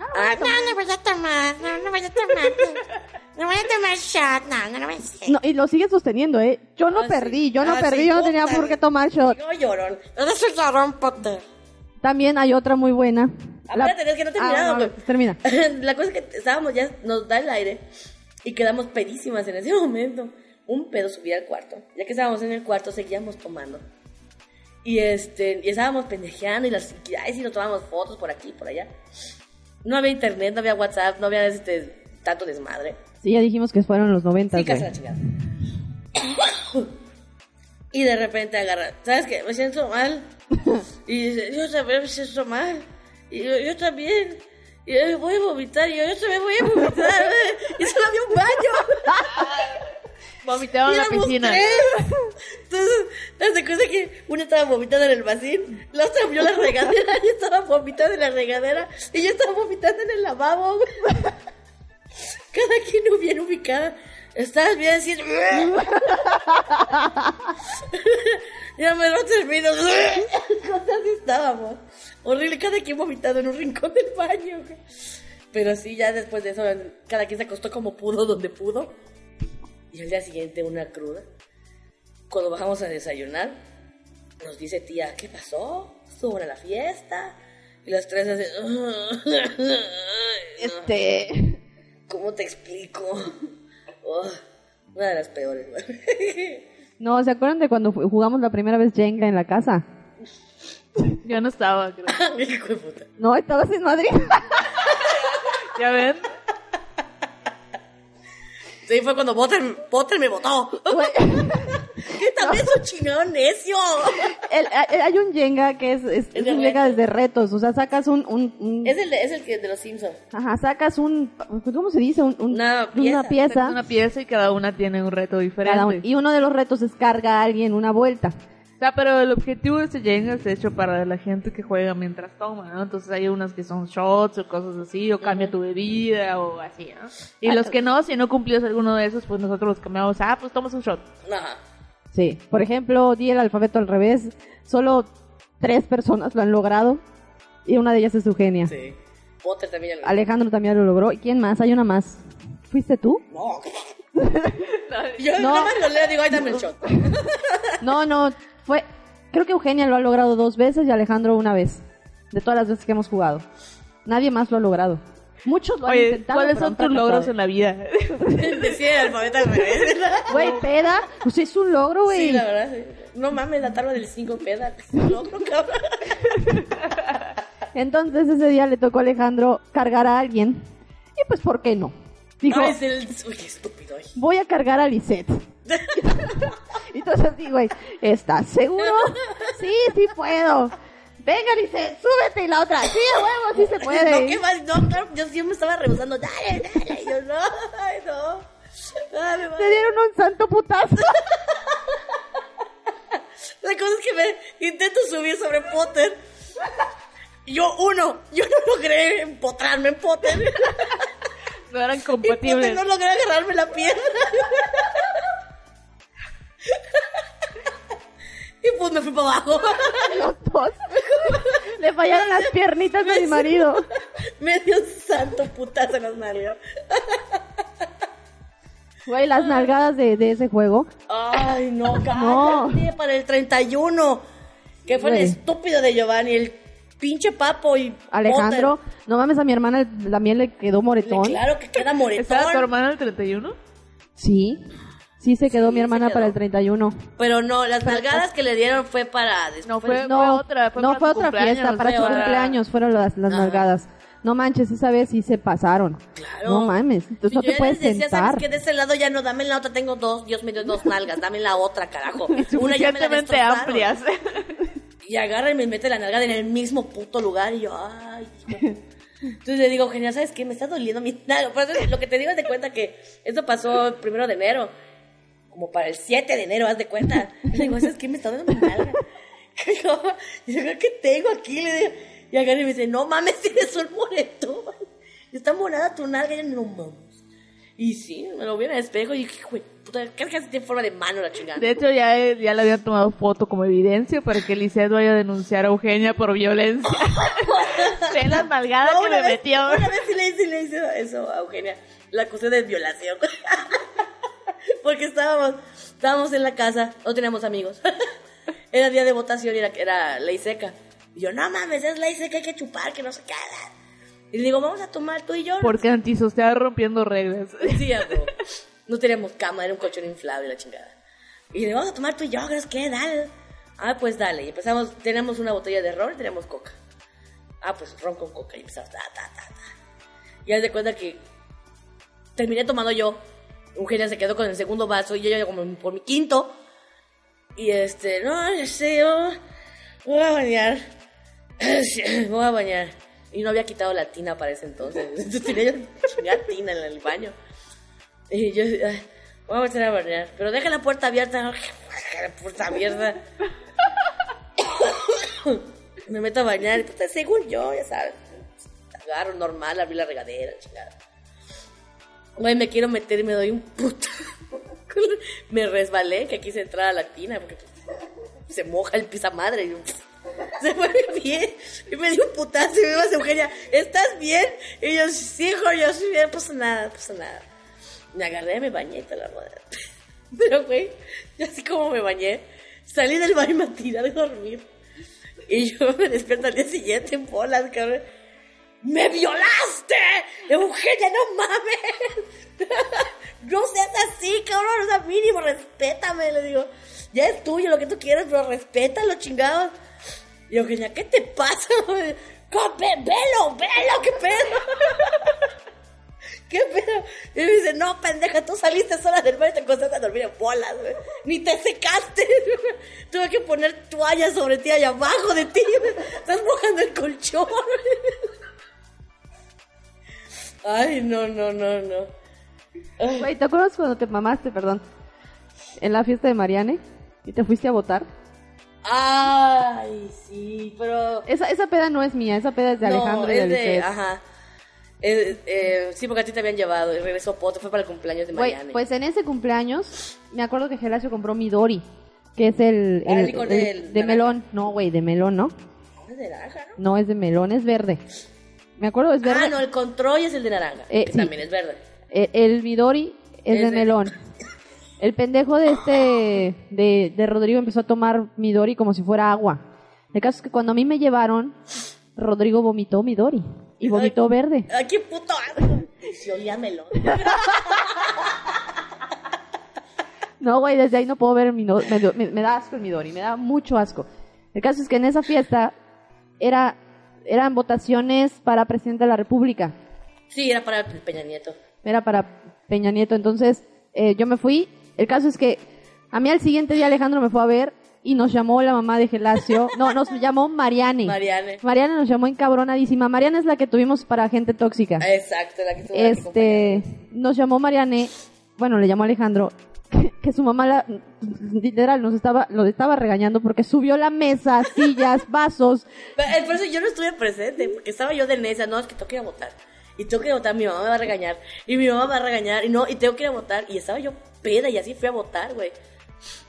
Ah, no, No, no voy a tomar, no, no voy a tomar. No voy a tomar shot, no, no lo voy a hacer. No, y lo sigue sosteniendo, ¿eh? Yo no Ah, sí. perdí, yo no Ah, perdí, sí, yo no tenía puta, por qué tomar shot. Yo llorón. Eres un llorón, Potter. También hay otra muy buena. Espérate, es que no he terminado, Ah, güey. pues termina. La cosa es que estábamos ya, nos da el aire y quedamos pedísimas en ese momento. Un pedo subía al cuarto. Ya que estábamos en el cuarto, seguíamos tomando. Y este, y estábamos pendejeando y las, y, ay, sí, nos tomamos fotos por aquí, por allá. No había internet, no había WhatsApp, no había este, tanto desmadre. Sí, ya dijimos que fueron los 90, Sí, casi la chingada. Y de repente agarra, ¿sabes qué? Me siento mal. Y dice, yo también me siento mal. Y yo, yo también. Y yo voy a vomitar. Y yo, yo también voy a vomitar. y solo había un baño. Vomitaban en la piscina. tres. Entonces, hace cuenta que una estaba vomitando en el vacín, la otra vio la regadera, yo estaba vomitando en la regadera y yo estaba vomitando en el lavabo. Cada quien bien ubicada. ¿Estás bien? Así. ya me lo termino. Así estábamos. Horrible, cada quien vomitando en un rincón del baño. Pero sí, ya después de eso, cada quien se acostó como pudo, donde pudo. Y al día siguiente una cruda. Cuando bajamos a desayunar, nos dice tía, ¿qué pasó? Sobre la fiesta. Y las tres hacen... Este. ¿Cómo te explico? Oh, una de las peores. güey. No, ¿se acuerdan de cuando jugamos la primera vez Jenga en la casa? Yo no estaba, creo. Hijo de puta. No, estabas en Madrid. ¿Ya ven? Sí, fue cuando Potter, Potter me votó. Que también es un chingón necio. el- hay hay un Jenga que es, es, es un Jenga retos. desde retos. O sea, sacas un. un- un- Es el, de- es el que de los Simpsons. Ajá, sacas un. ¿Cómo se dice? Un- un- Una Una pieza. pieza. Es una pieza y cada una tiene un reto diferente. cada un- y uno de los retos es carga a alguien una vuelta. O sea, pero el objetivo de este Jenga es hecho para la gente que juega mientras toma, ¿no? Entonces hay unas que son shots o cosas así, o cambia tu bebida o así, ¿no? Y los que no, si no cumplías alguno de esos, pues nosotros los cambiamos. Ah, pues tomas un shot. Ajá. Sí. Por ejemplo, di el alfabeto al revés. Solo tres personas lo han logrado. Y una de ellas es Eugenia. Sí. Potter también lo Alejandro también lo logró. ¿Y quién más? Hay una más. ¿Fuiste tú? No. Yo No. nada más lo leo digo, ay, dame el shot. No, no. Fue. Creo que Eugenia lo ha logrado dos veces y Alejandro una vez. De todas las veces que hemos jugado. Nadie más lo ha logrado. Muchos lo han Oye, intentado. ¿cuáles son tus logros en la vida? Decía el alfabeto al revés. Güey, peda. Pues es un logro, güey. Sí, la verdad, sí. No mames, la tabla del 5 peda. No, no, cabrón. Entonces ese día le tocó a Alejandro cargar a alguien. Y pues, ¿por qué no? Dijo, Ay, es el... Uy, qué estúpido. ay. voy a cargar a Lisette. y tú así, güey, ¿estás seguro? Sí, sí puedo. Venga, Lisette, súbete. Y la otra, sí, a huevo, sí se puede. No, ¿qué más? No, claro, yo sí me estaba rehusando. Dale, dale. Y yo, no, ay, no. Dale, Te dieron un santo putazo. La cosa es que me intento subir sobre Potter. Y Yo, uno, yo no logré empotrarme en Potter. No eran Y Potter compatibles. no logré agarrarme la pierna. Y pues me fui para abajo. Los dos. Le fallaron las piernitas de mi marido. Me dio un santo putazo en las nalgas. Güey, las nalgadas de, de ese juego. Ay, no, No. cállate para el 31. Que fue Güey. el estúpido de Giovanni, el pinche papo y Alejandro, Potter. no mames, a mi hermana también le quedó moretón. Claro que queda ¿Estaba tu moretón. hermano el 31? Sí. Sí se quedó Sí, mi hermana quedó. para el 31. Pero no, las nalgadas que le dieron fue para después. No, fue- No, otra, fue no para fue otra fiesta, para fue su para- cumpleaños fueron las, las Ajá. nalgadas. No manches, esa vez sí se pasaron. Claro. No mames, entonces no te ya puedes decía, sentar. ¿sabes qué? De ese lado ya no, dame la otra, tengo dos, Dios me dio dos nalgas, dame la otra, carajo. Una ya me la amplias. Y agarra y me mete la nalgada en el mismo puto lugar y yo, ay. Entonces le digo, genial, ¿sabes qué? Me está doliendo mi nalga. Por eso lo que te digo es de cuenta que esto pasó el primero de enero. Como para el 7 de enero, haz de cuenta. Le digo, ¿sabes qué? Me está doliendo mi nalga. Y yo, ¿qué tengo aquí? Le digo, y y me dice, no mames, tienes un moretón. Está morada tu nalga. Y yo, no mames. Y sí, me lo vi en el espejo y dije, güey, puta, ¿qué es que tiene forma de mano la chingada? De hecho, ya, ya le habían tomado foto como evidencia para que Lisette vaya a denunciar a Eugenia por violencia. Ve las nalgadas No, que me vez- metió. Una vez sí le, sí le hice eso a Eugenia. La acusé de violación. Porque estábamos, estábamos en la casa, no teníamos amigos. Era día de votación y era, era ley seca. Y yo, no mames, es ley seca, hay que chupar, que no se queda. Y le digo, vamos a tomar tú y yo. Porque antisocial rompiendo reglas. Sí. No teníamos cama, era un colchón inflable la chingada. Y le vamos a tomar tú y yo, ¿crees que? Dale. Ah, pues dale. Y empezamos, tenemos una botella de ron y tenemos coca. Ah, pues ron con coca. Y empezamos, ta, ta, ta, ta. Y haz de cuenta que terminé tomando yo. Eugenia se quedó con el segundo vaso y yo ya como por mi quinto. Y este, no, ya sé, yo voy a bañar. Voy a bañar. Y no había quitado la tina para ese entonces. Entonces tenía yo tina en el baño. Y yo, ay, voy a meter a bañar. Pero deja la puerta abierta. Deja la puerta abierta. me meto a bañar. Y pues, según yo, ya sabes. Agarro normal, abrí la regadera, chingada. Güey, me quiero meter y me doy un puto. me resbalé, que quise entrar a la tina porque se moja el pisamadre. Y yo, se fue bien. Y me dio un putazo y me dijo Eugenia, ¿estás bien? Y yo, sí, hijo, yo sí bien, pasa nada, pasa nada. Me agarré, me bañé y toda la madre. Pero, güey, así como me bañé, salí del baño y me tiré a dormir. Y yo me despierto al día siguiente en bolas, cabrón. ¡Me violaste! Eugenia, no mames. Mínimo, respétame, le digo. Ya es tuyo lo que tú quieras, pero respétalo, chingados. Y Eugenia, ¿qué te pasa? Velo, velo, qué pedo. ¿Qué pedo? Y me dice, no, pendeja, tú saliste sola del baño y te acostaste a dormir en bolas, güey. Ni te secaste. Tuve que poner toallas sobre ti allá abajo de ti. Estás mojando el colchón. Ay, no, no, no, no. Güey, ¿te acuerdas cuando te mamaste, perdón? En la fiesta de Mariane y te fuiste a votar. Ay, sí, pero... Esa, esa peda no es mía, esa peda es de Alejandro no, y de es de... Lisette. Ajá. Eh, eh, sí, porque a ti te habían llevado y regresó Poto, fue para el cumpleaños de Mariane. pues en ese cumpleaños, me acuerdo que Gelacio compró Midori, que es el, Ah, el- el el- de melón. No, güey, de melón, ¿no? ¿Es de naranja, no? No es de melón, es verde. Me acuerdo, es verde. Ah, no, el control es el de naranja, Eh, que sí. también es verde. Eh, el Midori es Es de de- melón. El pendejo de este, de, de Rodrigo empezó a tomar Midori como si fuera agua. El caso es que cuando a mí me llevaron, Rodrigo vomitó Midori. Y vomitó verde. Ay, qué puto asco. Olía melón. No, güey, desde ahí no puedo ver el Midori. Me, me- me da asco el Midori, me da mucho asco. El caso es que en esa fiesta era, eran votaciones para presidente de la República. Sí, era para Peña Nieto. Era para Peña Nieto. Entonces, eh, yo me fui. El caso es que a mí al siguiente día Alejandro me fue a ver y nos llamó la mamá de Gelacio. No, nos llamó Mariane. Mariane. Mariane nos llamó encabronadísima. Mariane es la que tuvimos para gente tóxica. Exacto, la que aquí Este, nos llamó Mariane, bueno, le llamó Alejandro, que, que su mamá la, literal nos estaba, lo estaba regañando porque subió la mesa, sillas, vasos. Pero, eh, Por eso yo no estuve presente, porque estaba yo de necia, no, es que tengo que ir a votar. Y tengo que ir a votar, mi mamá me va a regañar. Y mi mamá me va a regañar, y no, y tengo que ir a votar. Y estaba yo peda, y así fui a votar, güey.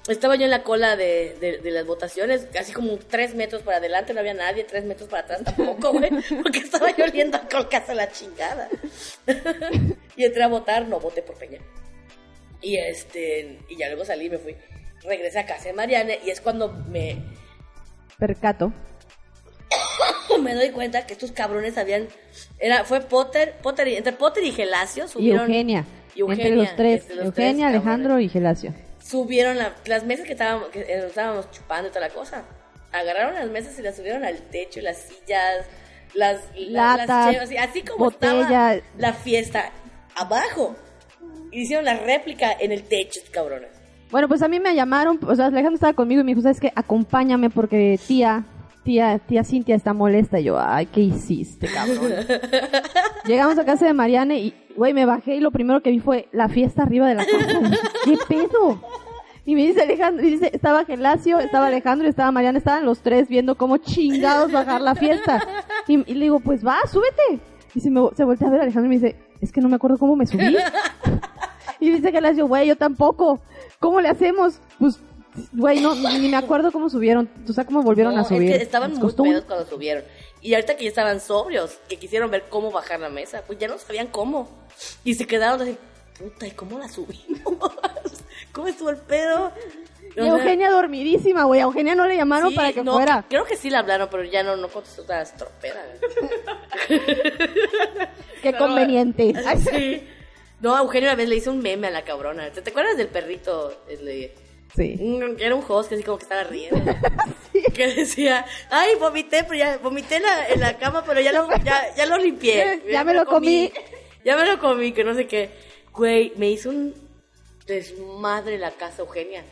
Estaba yo en la cola de, de, de las votaciones, casi como tres metros para adelante, no había nadie, tres metros para atrás tampoco, güey. Porque estaba yo oliendo alcohol casi a la chingada. y entré a votar, no voté por Peña. Y este, y ya luego salí, me fui. Regresé a casa de Mariane, y es cuando me, Percato. me doy cuenta que estos cabrones habían era fue Potter Potter entre Potter y Gelacio subieron y Eugenia. Entre los tres, entre los Eugenia, tres, Alejandro y Gelacio. Subieron la- las mesas que estábamos, que eh, estábamos chupando y toda la cosa. Agarraron las mesas y las subieron al techo, las sillas, las la- Latas, las chevas, así como botella. estaba la fiesta abajo. Hicieron la réplica en el techo, cabrones. Bueno, pues a mí me llamaron, o sea, Alejandro estaba conmigo y me dijo, ¿sabes qué? Acompáñame porque tía, tía, tía Cintia está molesta. Y yo, ay, ¿qué hiciste, cabrón? Llegamos a casa de Mariane y, güey, me bajé y lo primero que vi fue la fiesta arriba de la casa. ¿Qué pedo? Y me dice Alejandro, y dice, estaba Gelacio, estaba Alejandro y estaba Mariana, estaban los tres viendo cómo chingados bajar la fiesta. Y, y le digo, pues va, súbete. Y se, me, se voltea a ver a Alejandro y me dice, es que no me acuerdo cómo me subí. y dice Gelacio, güey, yo tampoco. ¿Cómo le hacemos? Pues, güey, no, ni me acuerdo cómo subieron. O sea, cómo volvieron No, a subir. Es que estaban Les muy pedos cuando subieron. Y ahorita que ya estaban sobrios, que quisieron ver cómo bajar la mesa, pues ya no sabían cómo. Y se quedaron así, puta, ¿y cómo la subimos? ¿Cómo estuvo el pedo? Y Eugenia dormidísima, güey. A Eugenia no le llamaron Sí, para que no, fuera. Creo que sí le hablaron, pero ya no, no contestó todas las troperas. Qué conveniente. Ay, Sí. No, a Eugenio una vez le hizo un meme a la cabrona. ¿Te, te acuerdas del perrito? Sí. era un host que así como que estaba riendo. Que decía, ay, vomité, pero ya vomité en la, en la cama, pero ya lo, ya, ya lo limpié. Ya me lo comí. Ya me lo comí, que no sé qué. Güey, me hizo un desmadre la casa, Eugenia.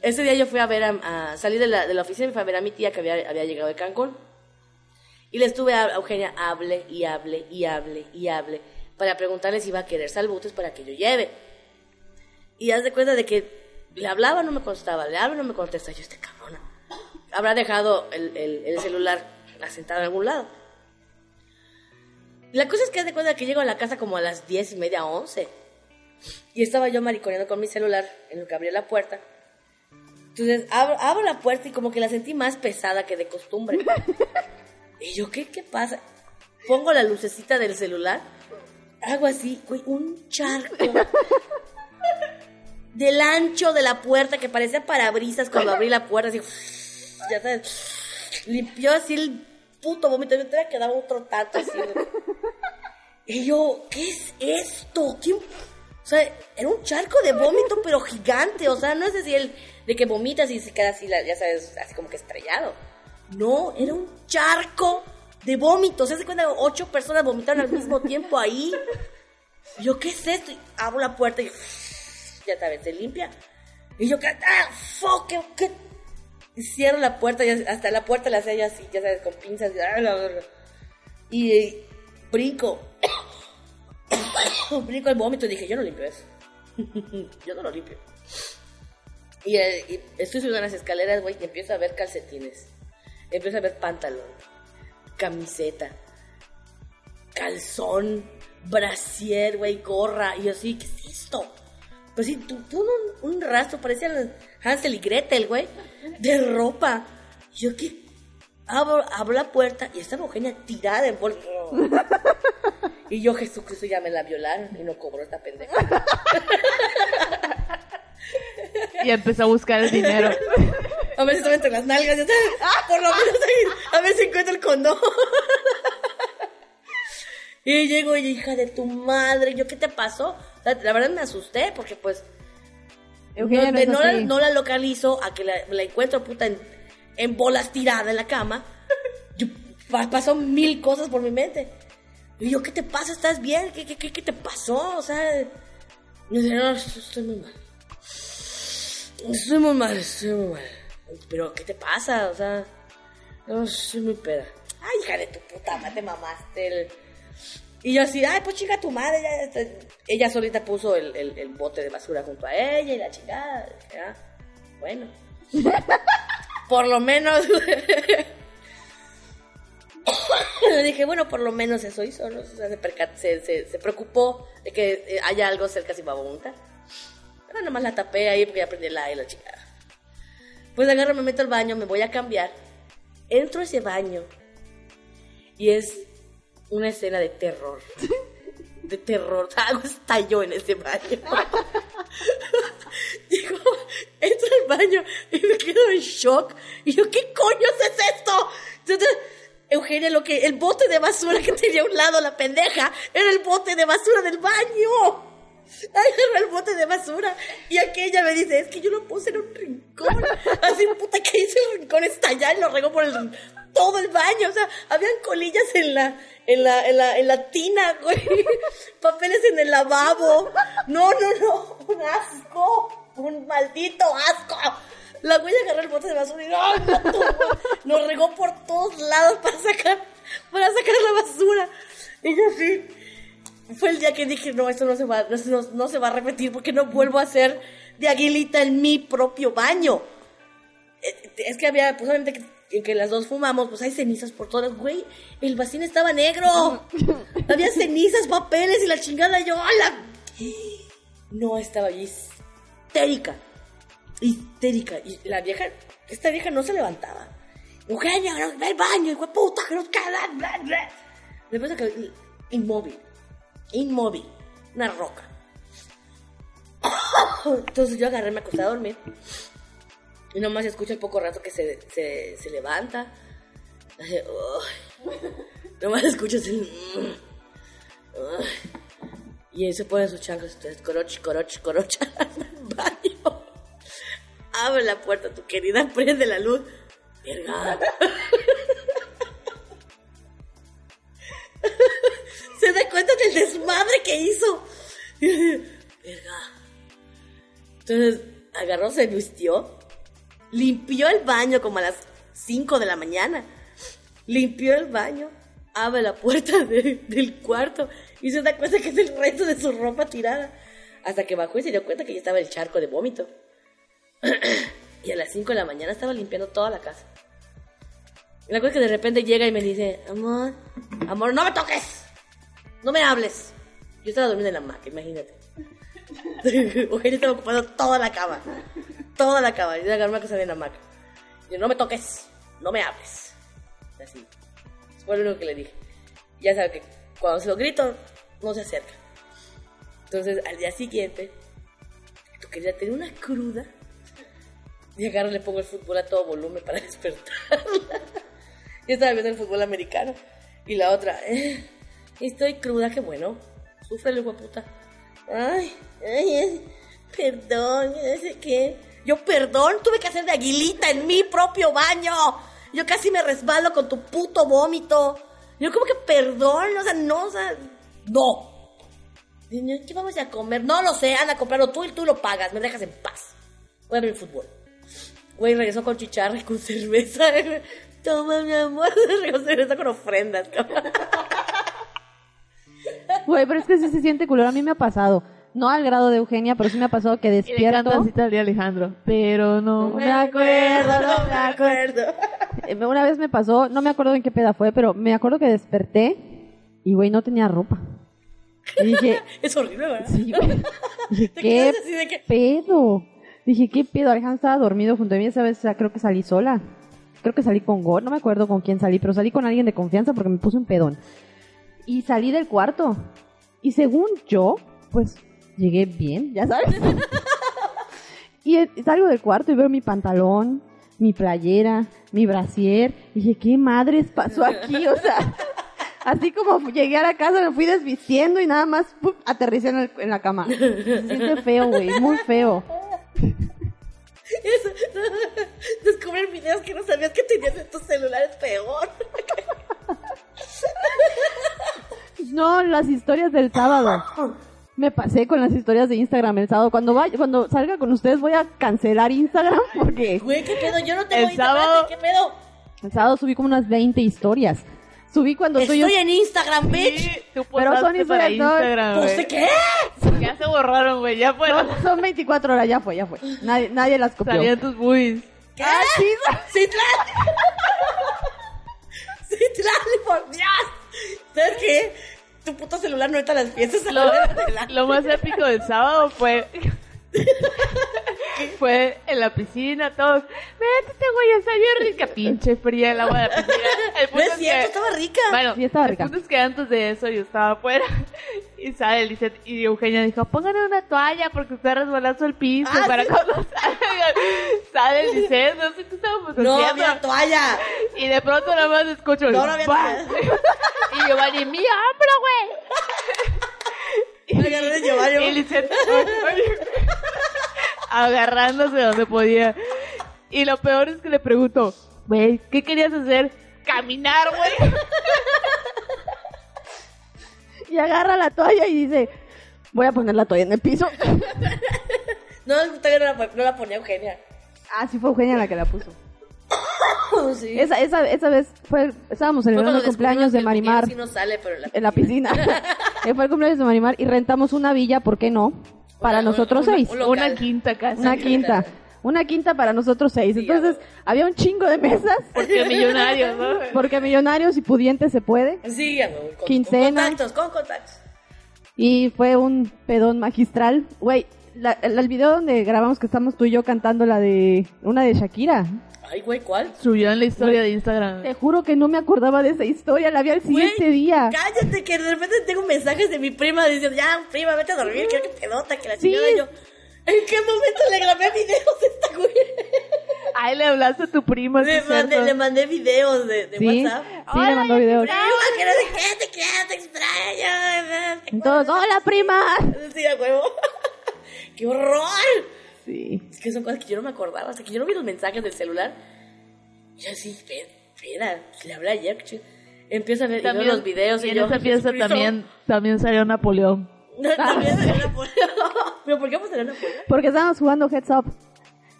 Ese día yo fui a ver a, a salir de la, de la oficina y fui a ver a mi tía que había, había llegado de Cancún. Y le estuve a, a Eugenia, hable y hable y hable y hable para preguntarle si iba a querer salbutes para que yo lleve. Y haz de cuenta de que le hablaba, no me contestaba, le hablo, no me contesta. Yo, este cabrona, habrá dejado el, el- el celular asentado en algún lado. La cosa es que de cuenta que llego a la casa como a las diez y media, once. Y estaba yo mariconeando con mi celular en lo que abría la puerta. Entonces abro, abro la puerta y como que la sentí más pesada que de costumbre. y yo, ¿qué, qué pasa? Pongo la lucecita del celular, hago así, güey, un charco del ancho de la puerta que parecía parabrisas cuando abrí la puerta, así, ya sabes, limpió así el puto vómito, yo te quedaba otro tato así. Y yo, ¿qué es esto? ¿Quién? O sea, era un charco de vómito, pero gigante. O sea, no es decir el de que vomitas y se queda así, ya sabes, así como que estrellado. No, era un charco de vómito. Se hace cuenta que ocho personas vomitaron al mismo tiempo ahí. Y yo, ¿qué es esto? Y abro la puerta y ya sabes, se limpia. Y yo. ¡Ah, fuck! ¿qué, qué? Cierro la puerta, hasta la puerta la yo así, ya sabes, con pinzas. Y, eh, brinco. brinco el vómito y dije, yo no limpio eso. yo no lo limpio. Y, eh, y estoy subiendo las escaleras, güey, y empiezo a ver calcetines. Empiezo a ver pantalón, camiseta, calzón, brasier, güey, gorra. Y yo así, ¿qué es esto? Pues sí, tú, tú un, un rastro, parecían Hansel y Gretel, güey, de ropa. Y yo, ¿qué? Abro, abro la puerta y estaba Eugenia tirada en bolsa. Y yo, Jesucristo, ya me la violaron y no cobró esta pendeja. Y empezó a buscar el dinero. A ver si estaba entre las nalgas. ya sabes, Por lo menos ahí, a ver si encuentro el condón. Y llego y hija de tu madre, yo, ¿qué te pasó? O sea, la verdad me asusté porque pues Eugenia no, no la, así. no la localizo a que la, la encuentro puta en, en bolas tirada en la cama. Yo, pa- pasó mil cosas por mi mente. Y yo, ¿qué te pasa? ¿Estás bien? ¿Qué, qué, qué, qué te pasó? O sea, yo decía, no, estoy muy mal. Estoy muy mal, estoy muy mal. Pero, ¿qué te pasa? O sea, no, estoy muy peda. Ay, hija de tu puta madre, te mamaste. el- Y yo así, ay, pues chinga tu madre. ya". Ella solita puso el, el- el bote de basura junto a ella y la chingada. Bueno. por lo menos. Le dije, bueno, por lo menos eso hizo, ¿no? O sea, se, perca- se, se- se preocupó de que eh, haya algo cerca si va a vomitar. Pero nada más la tapé ahí porque ya prendí el aire y la chingada. Pues agarro, me meto al baño, me voy a cambiar. Entro a ese baño y es una escena de terror. De terror. Algo estalló en ese baño. Digo, entro al baño y me quedo en shock. Y yo, ¿qué coño es esto? Entonces, Eugenia, lo que, el bote de basura que tenía a un lado la pendeja, era el bote de basura del baño. agarró el bote de basura y aquella me dice, es que yo lo puse en un rincón. Así, puta, que hice el rincón estallar y lo regó por el, todo el baño. O sea, habían colillas en la, en la, en la, en la tina, güey. Papeles en el lavabo. No, no, no. Un asco. Un maldito asco. La güey agarró el bote de basura y ¡ay, no, tú! lo regó por todos lados para sacar, para sacar la basura. Y yo sí. Fue el día que dije, no, esto no se va, no, no se va a repetir porque no vuelvo a hacer de aguilita en mi propio baño. Eh, Es que había, pues obviamente que, que las dos fumamos, pues hay cenizas por todas. Güey, el vacío estaba negro. había cenizas, papeles y la chingada. Y yo, ¡ala! No, estaba histérica. Histérica. Y la vieja, esta vieja no se levantaba. Eugenia, no, ve al baño, hijo de puta, que nos queda. bla, bla". Después se quedó inmóvil. Inmóvil. Una roca. Entonces yo agarré, me acosté a dormir. Y nomás escucho el poco rato que se, se, se levanta. Nomás escuchas el... Y él se pone sus chanclas. Entonces, coroch, coroch, coroch. baño. Abre la puerta, tu querida, prende la luz. Verga. se da cuenta del desmadre que hizo. Verga. Entonces agarró, se vistió, limpió el baño como a las 5 de la mañana. Limpió el baño, abre la puerta de- del cuarto y se da cuenta que es el resto de su ropa tirada. Hasta que bajó y se dio cuenta que ya estaba el charco de vómito. y a las 5 de la mañana estaba limpiando toda la casa. Y la cosa es que de repente llega y me dice, amor, amor, no me toques, no me hables. Yo estaba durmiendo en la hamaca, imagínate. Eugenia estaba ocupando toda la cama, toda la cama. Yo agarré una cosa en la hamaca. Yo, no me toques, no me hables. Así. Fue lo único que le dije. Ya sabe que cuando se lo grito, no se acerca. Entonces, al día siguiente, tú querías tener una cruda. Y agarro le pongo el fútbol a todo volumen para despertarla. Yo estaba viendo el fútbol americano. Y la otra, eh, estoy cruda, qué bueno. Sufre hijo puta. Ay, ay, perdón, no sé qué. Yo, perdón, tuve que hacer de aguilita en mi propio baño. Yo casi me resbalo con tu puto vómito. Yo, como que perdón, o sea, no, o sea, no. ¿Qué vamos a comer? No lo sé, anda a comprarlo tú y tú lo pagas, me dejas en paz. Voy a ver el fútbol. Güey, regresó con chicharra y con cerveza. Toma, mi amor. Regresó con ofrendas, cabrón. Güey, pero es que sí se siente culero. A mí me ha pasado. No al grado de Eugenia, pero sí me ha pasado que Y le despierto. día Alejandro. Pero no. me acuerdo, no me acuerdo. Eh, Una vez me pasó, no me acuerdo en qué peda fue, pero me acuerdo que desperté y, güey, no tenía ropa. Y dije, Es horrible, ¿verdad? sí, güey. Dije, ¿qué quedas así de que- pedo? Dije, ¿qué pedo? Alejandro estaba dormido junto a mí. Esa vez o sea, creo que salí sola. Creo que salí con Gor, no me acuerdo con quién salí, pero salí con alguien de confianza porque me puse un pedón. Y salí del cuarto. Y según yo, pues llegué bien, ya sabes. y salgo del cuarto y veo mi pantalón, mi playera, mi brasier. Y dije, ¿qué madres pasó aquí? O sea, así como llegué a la casa, me fui desvistiendo y nada más aterricé en, el- en la cama. Se siente feo, güey, muy feo. Descubrir videos que no sabías que tenías en tu celular es peor. No, las historias del sábado. Me pasé con las historias de Instagram el sábado. Cuando vaya, cuando salga con ustedes voy a cancelar Instagram porque Güey, ¿qué pedo? Yo no tengo El Instagram, sábado- ¿qué pedo? el sábado subí como unas 20 historias. Subí cuando Estoy estoy en Instagram, bitch. Sí, tú Pero son historias, no- Instagram, ¿Puse güey. qué? Ya se borraron, güey. Ya fueron. son, son 24 horas, ya fue, ya fue. Nadie, nadie las copió. Salían tus buis. ¿Qué? Ah, sí, ¡Citlali! ¡Citlali, por Dios! ¿Sabes qué? Tu puto celular no a las fiestas Lo, la- lo más épico del sábado fue. fue en la piscina, todos. Métete, güey, está bien rica. Pinche fría el agua de la piscina. El No punto es es cierto, que- estaba rica. Bueno, Sí, estaba el rica. punto es que antes de eso yo estaba afuera y sale Lizeth y Eugenia dijo, pónganle una toalla porque está resbalazo el piso Ah, para sí. cuando salgan. Sale Lizeth, no sé qué estábamos no haciendo. había toalla. Y de pronto nada más escucho el No, no había toalla. Y Giovanni, mi hombro, güey. agarré Giovanni. Y Lisette, agarrándose donde podía. Y lo peor es que le pregunto, güey, ¿qué querías hacer? Caminar, güey. Y agarra la toalla y dice, voy a poner la toalla en el piso. No, no la, no la ponía Eugenia. Ah, sí fue Eugenia la que la puso. Sí. Esa, esa, esa vez fue, estábamos celebrando el cumpleaños de Marimar Sí no sale, pero en la, en la piscina. Eh, fue el cumpleaños de Marimar y rentamos una villa, ¿por qué no? Para Una- nosotros una- seis. un. Una quinta casi. Una quinta. Una quinta para nosotros seis. Entonces, había un chingo de mesas. Porque millonarios, ¿no? Porque millonarios y pudientes se puede. Sí, amor, con, Quincena. Con contactos, con contactos. Y fue un pedón magistral. Güey, el video donde grabamos que estamos tú y yo cantando la de... Una de Shakira. Ay, güey, ¿cuál? Subió en la historia de Instagram. Te juro que no me acordaba de esa historia. La vi al siguiente Güey, día. Cállate, que de repente tengo mensajes de mi prima diciendo, ya, prima, vete a dormir, quiero que te nota, que la Sí. Y yo, ¿en qué momento le grabé videos a esta güey? Ay, le hablaste a tu prima, Le mandé, le mandé videos de, de Sí, WhatsApp. sí, le mandó videos. Prima, que no sé qué, te extraño. ¿te Entonces, hola prima. Sí, a huevo. ¡Qué horror! Sí. Es que son cosas que yo no me acordaba. Hasta que yo no vi los mensajes del celular. Y así, espera, le hablé ayer. Empiezo a ver veo los videos y, en yo, esa fiesta también, también salió Napoleón. También salió Napoleón. ¿Pero por qué vamos a salir Napoleón? Porque estábamos jugando Heads Up.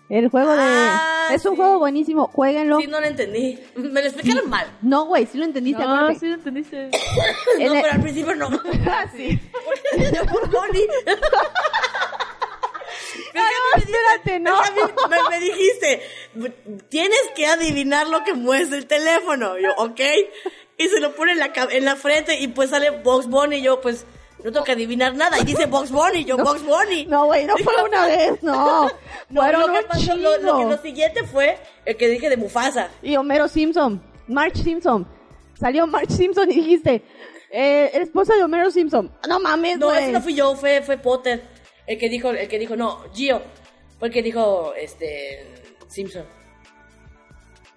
El juego de... Ah, es un sí. juego buenísimo. Jueguenlo. Sí, no lo entendí. Me lo explicaron mal. No, güey, sí lo entendiste. No, acuérdate. sí lo entendiste. En No, el- pero al principio no. Ah, sí. Porque yo por Bonnie. Pero es que a mí me dijiste- espérate, no. a mí me, me dijiste, tienes que adivinar lo que muestra el teléfono. Yo, ok. Y se lo pone en la, en la frente y pues sale Box Bunny. Y yo, pues, no tengo que adivinar nada. Y dice Box Bunny. Yo, Box Bunny. No, güey, no fue una vez, no. No, Fueron lo, que pasó, lo, lo que lo siguiente fue el que dije de Mufasa. Y Homero Simpson, March Simpson. Salió March Simpson y dijiste, eh, esposa de Homero Simpson. No mames, No, güey. ese no fui yo, fue, fue Potter. El que dijo, el que dijo, no, Gio. Fue el que dijo, este, Simpson.